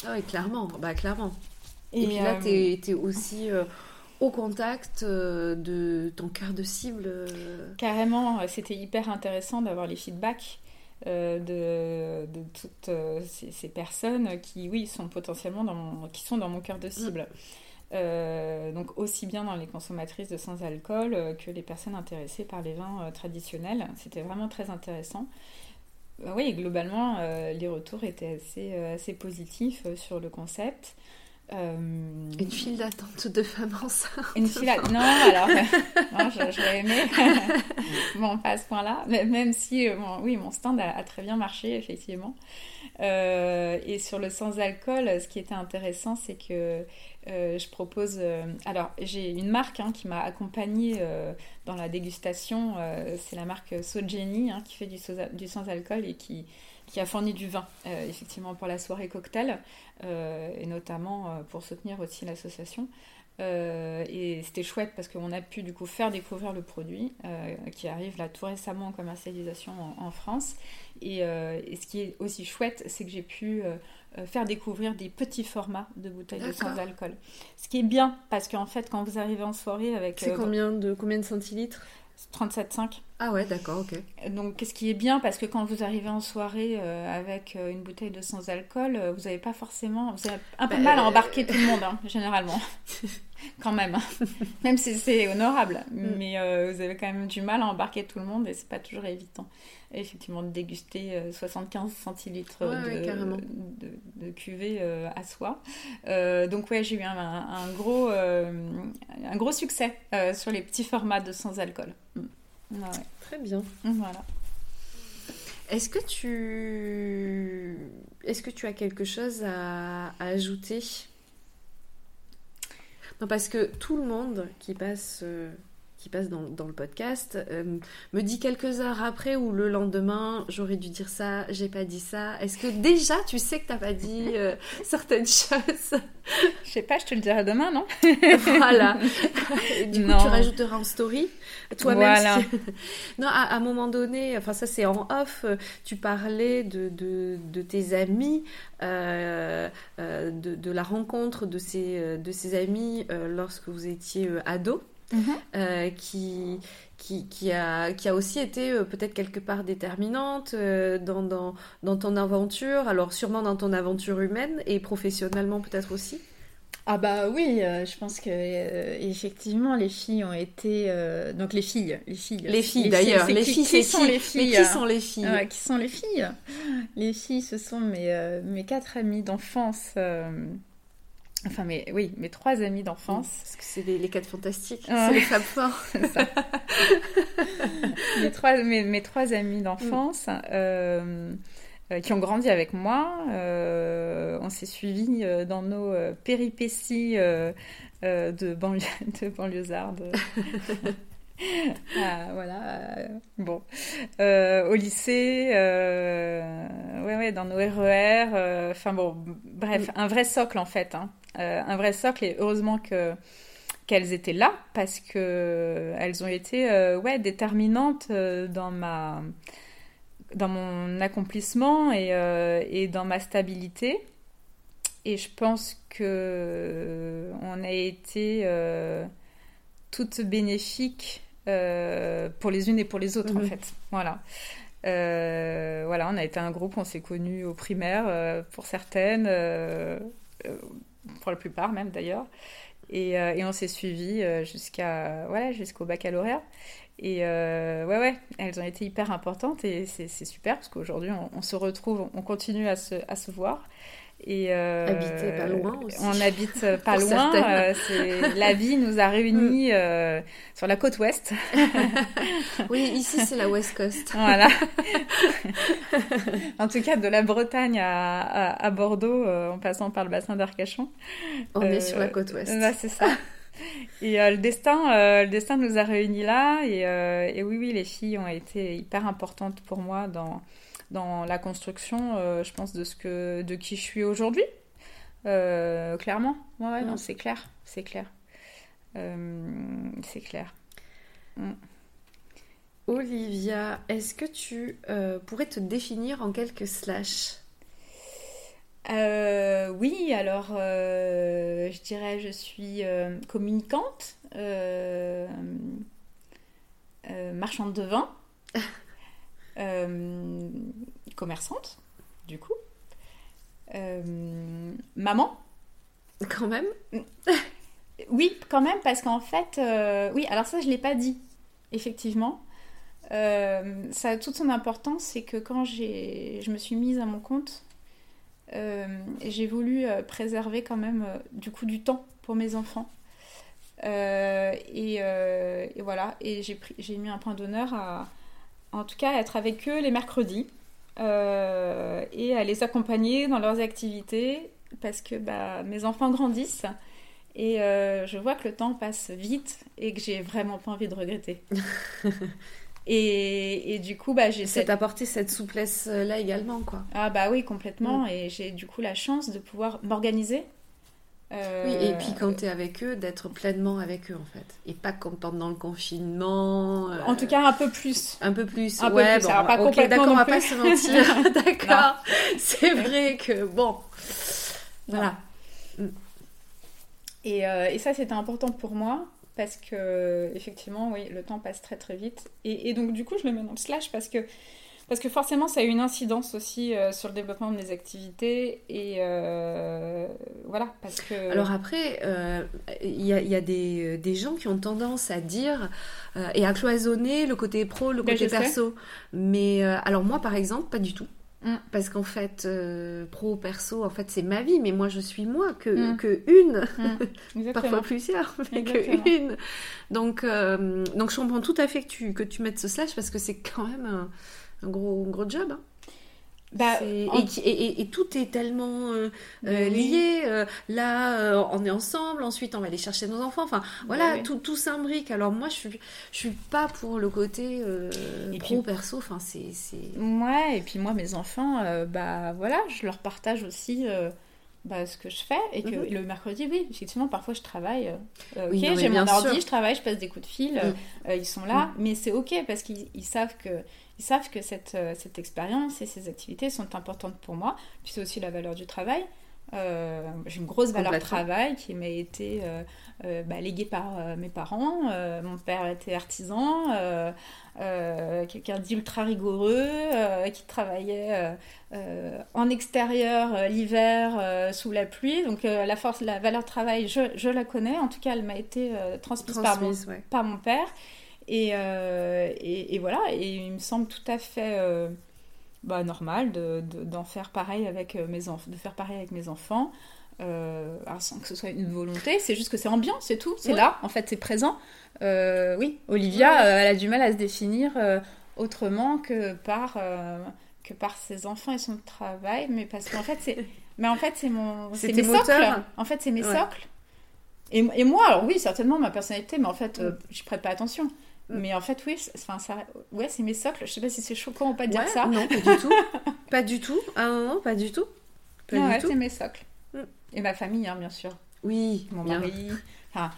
Ah oui, clairement, bah clairement. Et, puis là, euh, tu es, aussi euh, au contact euh, de ton cœur de cible. Carrément, c'était hyper intéressant d'avoir les feedbacks. de, toutes ces, personnes qui, oui, sont potentiellement dans mon, qui sont dans mon cœur de cible. Donc aussi bien dans les consommatrices de sans alcool que les personnes intéressées par les vins traditionnels. C'était vraiment très intéressant. Oui, globalement, euh, les retours étaient assez, euh, assez positifs euh, sur le concept. Une file d'attente de femmes enceintes. Une file d'attente. Non, alors, non, j'aurais aimé. bon, pas à ce point-là. Même si, oui, mon stand a, très bien marché, effectivement. et sur le sans-alcool, ce qui était intéressant, c'est que euh, je propose. Euh, alors, j'ai une marque hein, qui m'a accompagnée euh, dans la dégustation. c'est la marque Sojeni hein, qui fait du, sans-alcool et qui, qui, a fourni du vin, effectivement, pour la soirée cocktail et notamment pour soutenir aussi l'association. et c'était chouette parce qu'on a pu du coup faire découvrir le produit qui arrive là tout récemment en commercialisation en, France. Et, et, ce qui est aussi chouette, c'est que j'ai pu euh, faire découvrir des petits formats de bouteilles de sans alcool. Ce qui est bien parce qu'en fait, quand vous arrivez en soirée avec. C'est euh, combien, de, combien de centilitres? 37,5. Ah ouais, d'accord, ok. Donc, ce qui est bien, parce que quand vous arrivez en soirée euh, avec une bouteille de sans alcool, vous n'avez pas forcément. Vous avez un peu bah, mal à embarquer tout le monde, hein, généralement. quand même. Hein. même si c'est honorable. Mm. Mais vous avez quand même du mal à embarquer tout le monde et c'est pas toujours évident effectivement de déguster 75 euh, centilitres de, de, cuvée euh, à soi. Euh, donc ouais, j'ai eu un, gros, un gros succès sur les petits formats de sans alcool. Mm. Très bien. Voilà. Est-ce que tu est-ce que tu as quelque chose à, à ajouter? Non, parce que tout le monde qui passe qui passe dans, dans le podcast, euh, me dit quelques heures après ou le lendemain, j'aurais dû dire ça, j'ai pas dit ça. Est-ce que déjà tu sais que t'as pas dit euh, certaines choses? Je sais pas, je te le dirai demain, non? Voilà. du coup, tu rajouteras en story toi-même. Voilà. non, à, un moment donné, enfin ça c'est en off, tu parlais de, de, de tes amis, euh, de, de, la rencontre de ces, de ces amis lorsque vous étiez ado. Mhm. Euh, qui, qui, qui, a, qui a aussi été euh, peut-être quelque part déterminante euh, dans, dans, dans, ton aventure, alors sûrement dans ton aventure humaine et professionnellement peut-être aussi. Ah bah oui, je pense que effectivement les filles ont été donc les filles, les filles, les filles d'ailleurs, les filles, qui, sont les filles, qui sont les filles, qui sont les filles? Les filles, ce sont mes mes quatre amies d'enfance Enfin, mais, oui, mes trois amis d'enfance. Parce que c'est les, les quatre fantastiques, c'est les femmes forts. mes, trois, mes, mes, trois amis d'enfance euh, euh, qui ont grandi avec moi. Euh, on s'est suivis euh, dans nos euh, péripéties euh, de, banlieue, de banlieusardes. ah, voilà. bon. au lycée, ouais, ouais, dans nos RER. Enfin bon, bref, un vrai socle en fait. Hein. Un vrai socle et heureusement que qu'elles étaient là parce que elles ont été euh, ouais déterminantes dans ma dans mon accomplissement et, euh, et, dans ma stabilité. Et je pense que on a été euh, toutes bénéfiques euh, pour les unes et pour les autres, mmh. en fait. Voilà. Euh, voilà, on a été un groupe, on s'est connus au primaire euh, pour certaines, pour la plupart même d'ailleurs. Et, et, on s'est suivis jusqu'à voilà, jusqu'au baccalauréat. Et euh, ouais, ouais, elles ont été hyper importantes et c'est super parce qu'aujourd'hui on, on, se retrouve, on continue à se, à se voir. Et euh, Habiter pas loin aussi. On habite pas loin. Euh, la vie nous a réunis mm. euh, sur la côte ouest. oui, ici c'est la West Coast. voilà. en tout cas, de la Bretagne à, à, à Bordeaux, en passant par le bassin d'Arcachon. On est sur la côte ouest. Bah, c'est ça. Et le, destin, le destin nous a réunis là. Et, et, oui, oui, les filles ont été hyper importantes pour moi dans, dans la construction, euh, je pense, de, ce que, de qui je suis aujourd'hui. Euh, clairement. Ouais, ouais, non, c'est clair. C'est clair. c'est clair. Mm. Olivia, est-ce que tu pourrais te définir en quelques slash? Euh, oui, alors euh, je dirais je suis euh, communicante, euh, euh, marchande de vin, commerçante, du coup, maman. Quand même Oui, quand même, parce qu'en fait, oui, alors ça je ne l'ai pas dit, effectivement. ça a toute son importance, c'est que quand je me suis mise à mon compte, euh, j'ai voulu euh, préserver quand même euh, du coup du temps pour mes enfants. Et, et, voilà, et j'ai mis un point d'honneur à, en tout cas, être avec eux les mercredis et à les accompagner dans leurs activités parce que bah, mes enfants grandissent et euh, je vois que le temps passe vite et que j'ai vraiment pas envie de regretter. Et, et, du coup, bah, j'ai. Ça cette... apporté cette souplesse-là également, quoi. Ah, bah oui, complètement. Mm. Et j'ai du coup la chance de pouvoir m'organiser. Euh... Oui, et puis quand tu es avec eux, d'être pleinement avec eux, en fait. Et pas comme pendant le confinement. Euh... En tout cas, un peu plus. Un peu plus. Un ouais, peu plus. bon, pas ok, d'accord, on va pas se mentir. d'accord. C'est vrai que, bon. Voilà. Et, euh, et ça, c'était important pour moi parce que effectivement, oui, le temps passe très très vite. Et, et, donc du coup, je le mets dans le slash parce que parce que forcément, ça a une incidence aussi euh, sur le développement de mes activités et euh, voilà parce que. Alors après, il euh, y, a, y, a des, des, gens qui ont tendance à dire et à cloisonner le côté pro, le côté ben, perso. Mais alors moi, par exemple, pas du tout. Mm. Parce qu'en fait, pro, perso, en fait, c'est ma vie, mais moi, je suis moi, que, mm. que une, mm. parfois plusieurs, mais que une. Donc, donc, je comprends tout à fait que tu, que tu mettes ce slash parce que c'est quand même un, un gros, un gros job. Hein. Bah, en... et, et, et, tout est tellement euh, euh, lié. Euh, là, euh, on est ensemble. Ensuite, on va aller chercher nos enfants. Enfin, voilà, oui. tout, tout s'imbrique. Alors moi, je suis, je suis pas pour le côté pro puis, perso. Enfin, c'est, Ouais. Et puis moi, mes enfants, bah voilà, je leur partage aussi. Bah, ce que je fais et que -hmm. le mercredi oui effectivement parfois je travaille ok oui, j'ai mon ordi sûr. je travaille je passe des coups de fil mm. ils sont là mm. mais c'est ok parce qu'ils savent que ils savent que cette, euh, cette expérience et ces activités sont importantes pour moi. Puis c'est aussi la valeur du travail. Euh, j'ai une grosse valeur travail qui m'a été euh, euh, bah, léguée par mes parents. Mon père était artisan, quelqu'un d'ultra rigoureux, qui travaillait en extérieur l'hiver sous la pluie. Donc la force, la valeur travail, je, je, la connais. En tout cas, elle m'a été transmise, transmise par, mon, ouais. par mon père. Et, et, et, voilà, et il me semble tout à fait bah, normal d'en de, de, faire pareil avec euh, mes enfants, de faire pareil avec mes enfants. sans que ce soit une volonté, c'est juste que c'est ambiant, c'est tout, c'est là, en fait, c'est présent. oui, Olivia, elle a du mal à se définir autrement que par que par ses enfants et son travail, mais parce qu'en fait c'est, mais en fait c'est mon, c'est mes socles. En fait c'est mes socles. Et, et, moi, alors oui, certainement ma personnalité, mais en fait, euh, je prête pas attention. Mm. Mais en fait, oui, enfin, ça, ouais, c'est mes socles. Je sais pas si c'est choquant ou pas de dire ça. Non, pas du tout. pas du tout. Ah non, pas du tout. Pas non, ouais, c'est mes socles. Mm. Et ma famille, hein, bien sûr. Oui, mon mari, quand,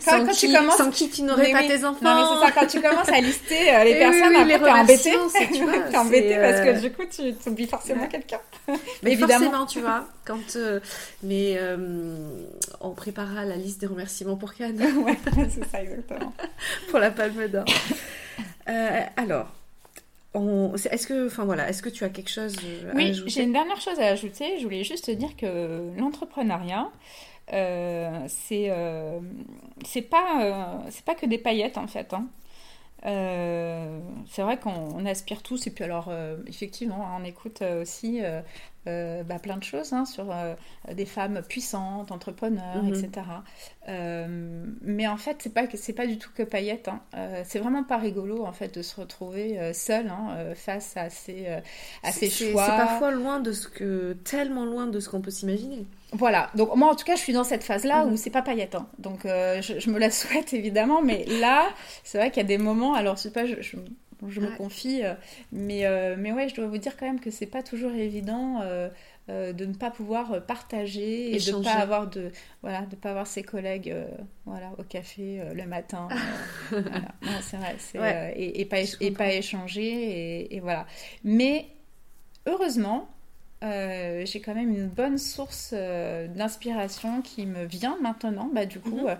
sans, qui, tu commences, sans qui tu n'aurais pas tes enfants. Non, mais c'est ça, quand tu commences à lister euh, les personnes, oui, oui, après t'es embêté. Tu vois, t'es embêté parce que euh, du coup, tu oublies forcément quelqu'un. Mais évidemment. forcément, tu vois, quand... Euh, mais on préparera la liste des remerciements pour Cannes. ouais, c'est ça, exactement. pour la Palme d'Or. alors... Est-ce que, enfin voilà, est-ce que tu as quelque chose à oui, ajouter? Oui, j'ai une dernière chose à ajouter. Je voulais juste te dire que l'entrepreneuriat, euh, c'est euh, c'est pas euh, c'est pas que des paillettes en fait hein. c'est vrai qu'on aspire tous et puis alors effectivement on écoute aussi euh, bah, plein de choses hein, sur euh, des femmes puissantes, entrepreneurs, mhm. etc. Euh, mais en fait, c'est pas c'est pas du tout que paillettes. Hein. c'est vraiment pas rigolo en fait de se retrouver seule hein, face à ces à ces choix. C'est parfois loin de ce que tellement loin de ce qu'on peut s'imaginer. Voilà, donc moi en tout cas je suis dans cette phase-là où mhm. c'est pas paillette, donc je, me la souhaite évidemment, mais là c'est vrai qu'il y a des moments, alors je sais pas, je je me confie. Euh, mais, euh, mais ouais, je dois vous dire quand même que c'est pas toujours évident euh, de ne pas pouvoir partager et de ne pas avoir de voilà de pas avoir ses collègues voilà au café le matin. C'est vrai et, pas et pas échanger et, voilà. Mais heureusement j'ai quand même une bonne source d'inspiration qui me vient maintenant bah, du coup mhm.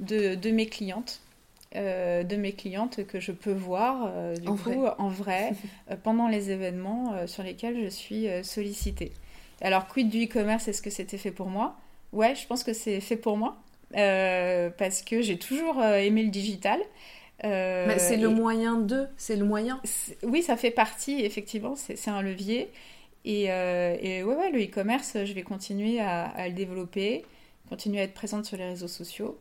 de, de, mes clientes euh, de mes clientes que je peux voir euh, du en coup vrai. en vrai euh, pendant les événements sur lesquels je suis sollicitée. Alors quid du e-commerce Est-ce que c'était fait pour moi? Ouais, je pense que c'est fait pour moi parce que j'ai toujours aimé le digital. c'est le moyen de, c'est le moyen. Oui, ça fait partie, effectivement, c'est un levier. Et, et, ouais, ouais, le e-commerce, je vais continuer à, à, le développer, continuer à être présente sur les réseaux sociaux.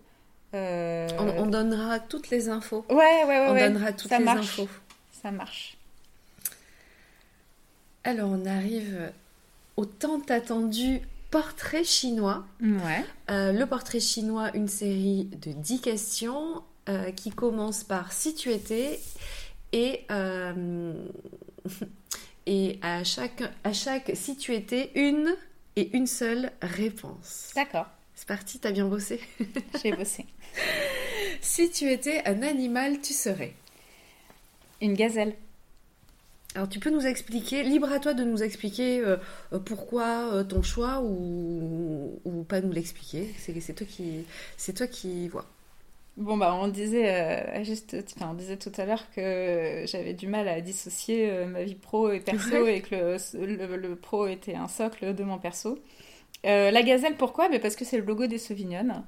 Euh, on, donnera toutes les infos. Ouais, ouais, ouais. On donnera toutes les infos. Ça marche. Alors, on arrive au tant attendu portrait chinois. Ouais. Euh, le portrait chinois, une série de 10 questions euh, qui commence par si tu étais et, et à, chaque, à chaque si tu étais, une et une seule réponse. D'accord. C'est parti, t'as bien bossé J'ai bossé. si tu étais un animal, tu serais Une gazelle. Alors tu peux nous expliquer, libre à toi de nous expliquer euh, euh, pourquoi euh, ton choix ou, ou pas nous l'expliquer. C'est toi qui c'est toi qui vois. Bon bah on disait juste, enfin, on disait tout à l'heure que j'avais du mal à dissocier ma vie pro et perso et que le, le, pro était un socle de mon perso. La gazelle pourquoi? Mais Parce que c'est le logo des Sauvignonnes.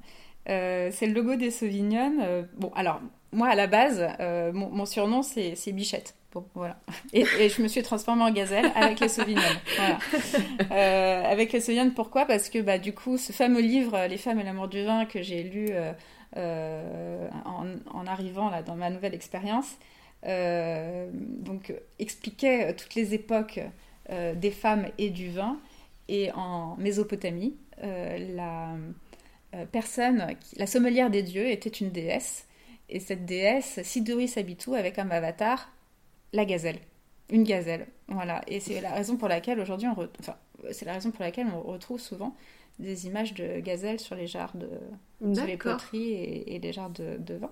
Euh, c'est le logo des Sauvignon. Euh, bon, alors, moi, à la base, euh, mon, surnom, c'est Bichette. Voilà. Et, je me suis transformée en gazelle avec les Sauvignon. Voilà. avec les Sauvignon, pourquoi? Parce que, bah, du coup, ce fameux livre, Les femmes et l'amour du vin, que j'ai lu en, arrivant là, dans ma nouvelle expérience, donc, expliquait toutes les époques des femmes et du vin. Et en Mésopotamie, la euh, personne, la sommelière des dieux, était une déesse. Et cette déesse, Siduri Sabitu, avec un avatar, la gazelle. Une gazelle. Voilà. Et c'est la raison pour laquelle aujourd'hui, on enfin, c'est la raison pour laquelle on retrouve souvent des images de gazelles sur les jarres de, sur les poteries et, les jarres de, vin.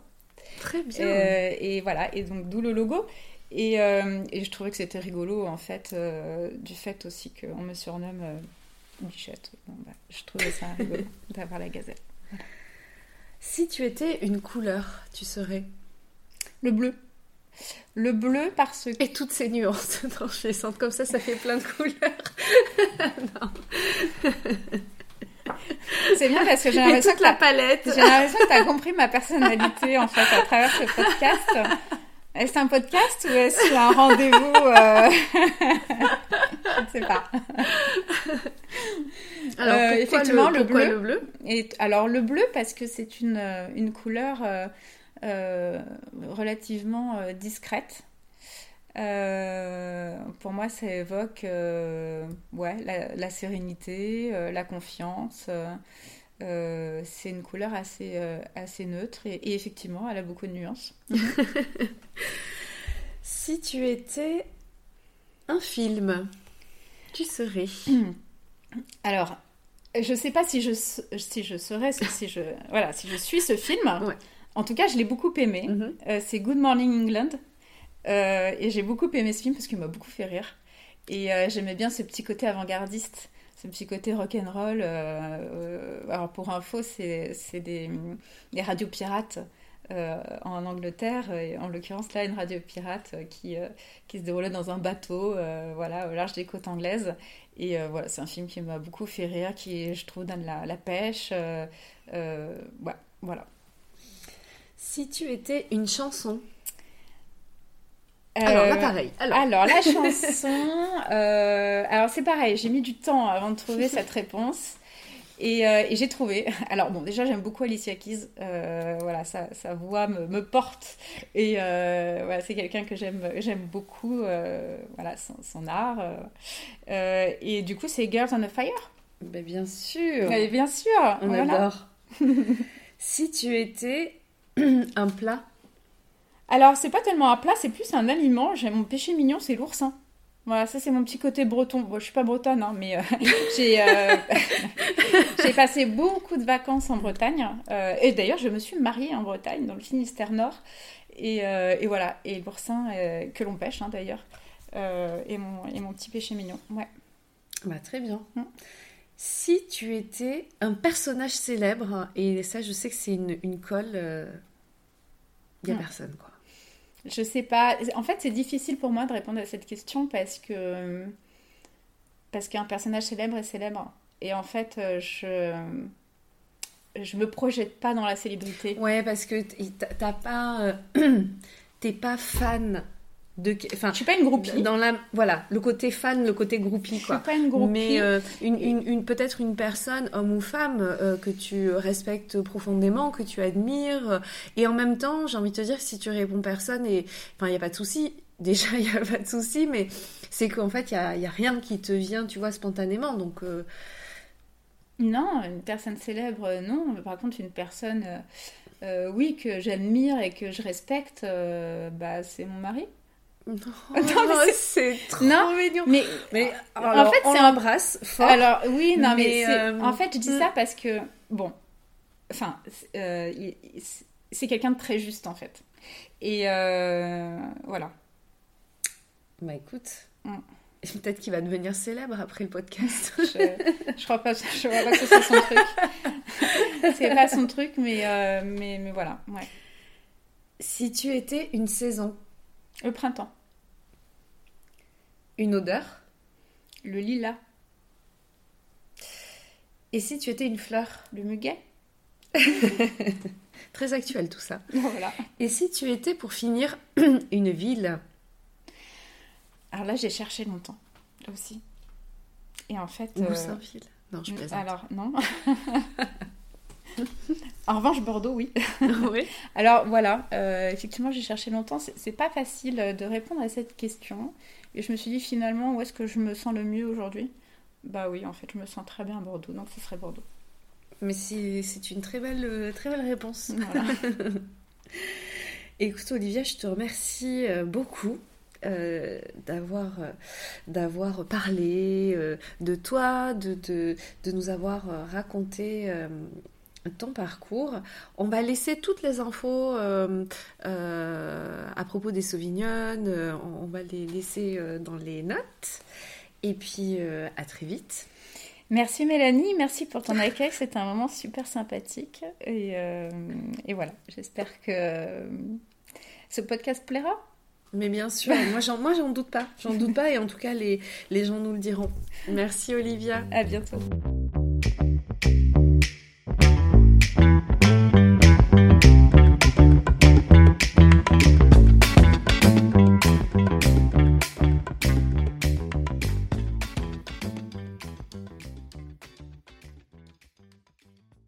Très bien. Euh, et voilà. Et donc d'où le logo. Et, euh, et, je trouvais que c'était rigolo en fait, du fait aussi qu'on me surnomme Bichette. Bah, je trouvais ça rigolo d'avoir la gazelle. Si tu étais une couleur, tu serais Le bleu. Le bleu parce que... Et toutes ces nuances. Non, je les sens comme ça, ça fait plein de couleurs. C'est bien parce que j'ai l'impression que la palette. J'ai l'impression que tu as compris ma personnalité en fait à travers ce podcast. Est-ce un podcast ou est-ce un rendez-vous euh, Je ne sais pas. Alors, Euh, effectivement, le, bleu. le bleu? alors le bleu parce que c'est une, euh, une couleur euh, relativement discrète. Pour moi, ça évoque ouais, la, la sérénité, la confiance. Euh, c'est une couleur assez, euh, assez neutre et, et effectivement, elle a beaucoup de nuances. Si tu étais un film, tu serais. Alors, je sais pas si je, si je serais, si je, voilà, si je suis ce film. Ouais. En tout cas, je l'ai beaucoup aimé. Mhm. Euh, c'est Good Morning England. Et j'ai beaucoup aimé ce film parce qu'il m'a beaucoup fait rire. Et j'aimais bien ce petit côté avant-gardiste, ce petit côté rock'n'roll. Euh, euh, alors pour info, c'est des, des radios pirates euh, en Angleterre. Et en l'occurrence, là, une radio pirate qui, qui se déroulait dans un bateau voilà, au large des côtes anglaises. Et voilà, c'est un film qui m'a beaucoup fait rire, qui, je trouve, donne la, la pêche. Ouais, voilà. Si tu étais une chanson. Alors là, Euh, pareil. Alors, Alors, la chanson, euh, alors c'est pareil, j'ai mis du temps avant de trouver cette réponse. Et, euh, et j'ai trouvé. Alors bon, déjà j'aime beaucoup Alicia Keys. Euh, voilà, sa, sa voix me, me porte. Et euh, voilà, c'est quelqu'un que j'aime, j'aime beaucoup. voilà, son, son art. et du coup, c'est Girls on the Fire. ben, bien sûr. Mais bien sûr. On voilà. adore. si tu étais un plat. Alors, c'est pas tellement un plat, c'est plus un aliment. J'ai mon péché mignon, c'est l'oursin. Voilà, ça c'est mon petit côté breton. Bon, je suis pas bretonne, hein, mais euh, j'ai euh, j'ai passé beaucoup de vacances en Bretagne. Euh, et d'ailleurs, je me suis mariée en Bretagne, dans le Finistère Nord. Et, et voilà, et l'oursin que l'on pêche hein, d'ailleurs. Et, mon, et mon petit péché mignon. Ouais. Bah, très bien. Mm. Si tu étais un personnage célèbre, et ça, je sais que c'est une, une colle, il n'y a Mm. personne, quoi. Je sais pas. En fait, c'est difficile pour moi de répondre à cette question parce que parce qu'un personnage célèbre est célèbre. Et en fait, euh, je je me projette pas dans la célébrité. Ouais, parce que t'as pas, euh, t'es pas fan de, enfin, Je suis pas une groupie. dans la, voilà, le côté fan, le côté groupie, Je suis quoi. pas une groupie. Mais euh, une, une, une- peut-être une personne, homme ou femme, euh, que tu respectes profondément, que tu admires. et en même temps, j'ai envie de te dire, si tu réponds personne, et enfin, il n'y a pas de souci. Déjà, il n'y a pas de souci, mais c'est qu'en fait, il n'y a, il y a rien qui te vient, tu vois, spontanément. Donc, euh, Non, une personne célèbre, non. Par contre, une personne, oui, que j'admire et que je respecte, euh, bah, c'est mon mari. non, mais c'est trop Non, mignon. Mais Mais En fait, on c'est un- l'embrasse fort. Alors oui, non, mais, Mais, euh, en fait, je dis hmm. ça parce que bon, enfin, c'est- euh, c'est quelqu'un de très juste en fait. Et euh, voilà. Bah écoute, Mm. peut-être qu'il va devenir célèbre après le podcast. Je, je crois pas, je crois pas que ce soit son truc. c'est pas son truc, mais euh, mais mais voilà, ouais. si tu étais une saison, Le printemps, une odeur, le lilas, et si tu étais une fleur, le muguet, très actuel tout ça. voilà. Et si tu étais pour finir une ville, Alors là, j'ai cherché longtemps, là aussi. Et en fait, euh, Goussainville Non, je plaisante. alors non. en revanche, Bordeaux, oui. oui. Alors voilà, euh, effectivement, j'ai cherché longtemps. C'est pas facile de répondre à cette question. Et je me suis dit finalement, où est-ce que je me sens le mieux aujourd'hui? Bah oui, en fait, je me sens très bien à Bordeaux, donc ce serait Bordeaux. Mais c'est une très belle, euh, très belle réponse. Voilà. Écoute Olivia, je te remercie euh, beaucoup euh, d'avoir d'avoir parlé euh, de toi, de, de, de nous avoir raconté euh, ton parcours. On va laisser toutes les infos euh, euh, à propos des Sauvignonnes, euh, on, va les laisser dans les notes. Et puis à très vite. Merci Mélanie, merci pour ton accueil. C'était un moment super sympathique. Et, et voilà, j'espère que ce podcast plaira. Mais bien sûr, moi j'en moi j'en doute pas, j'en doute pas et en tout cas les, les gens nous le diront. Merci Olivia. À bientôt.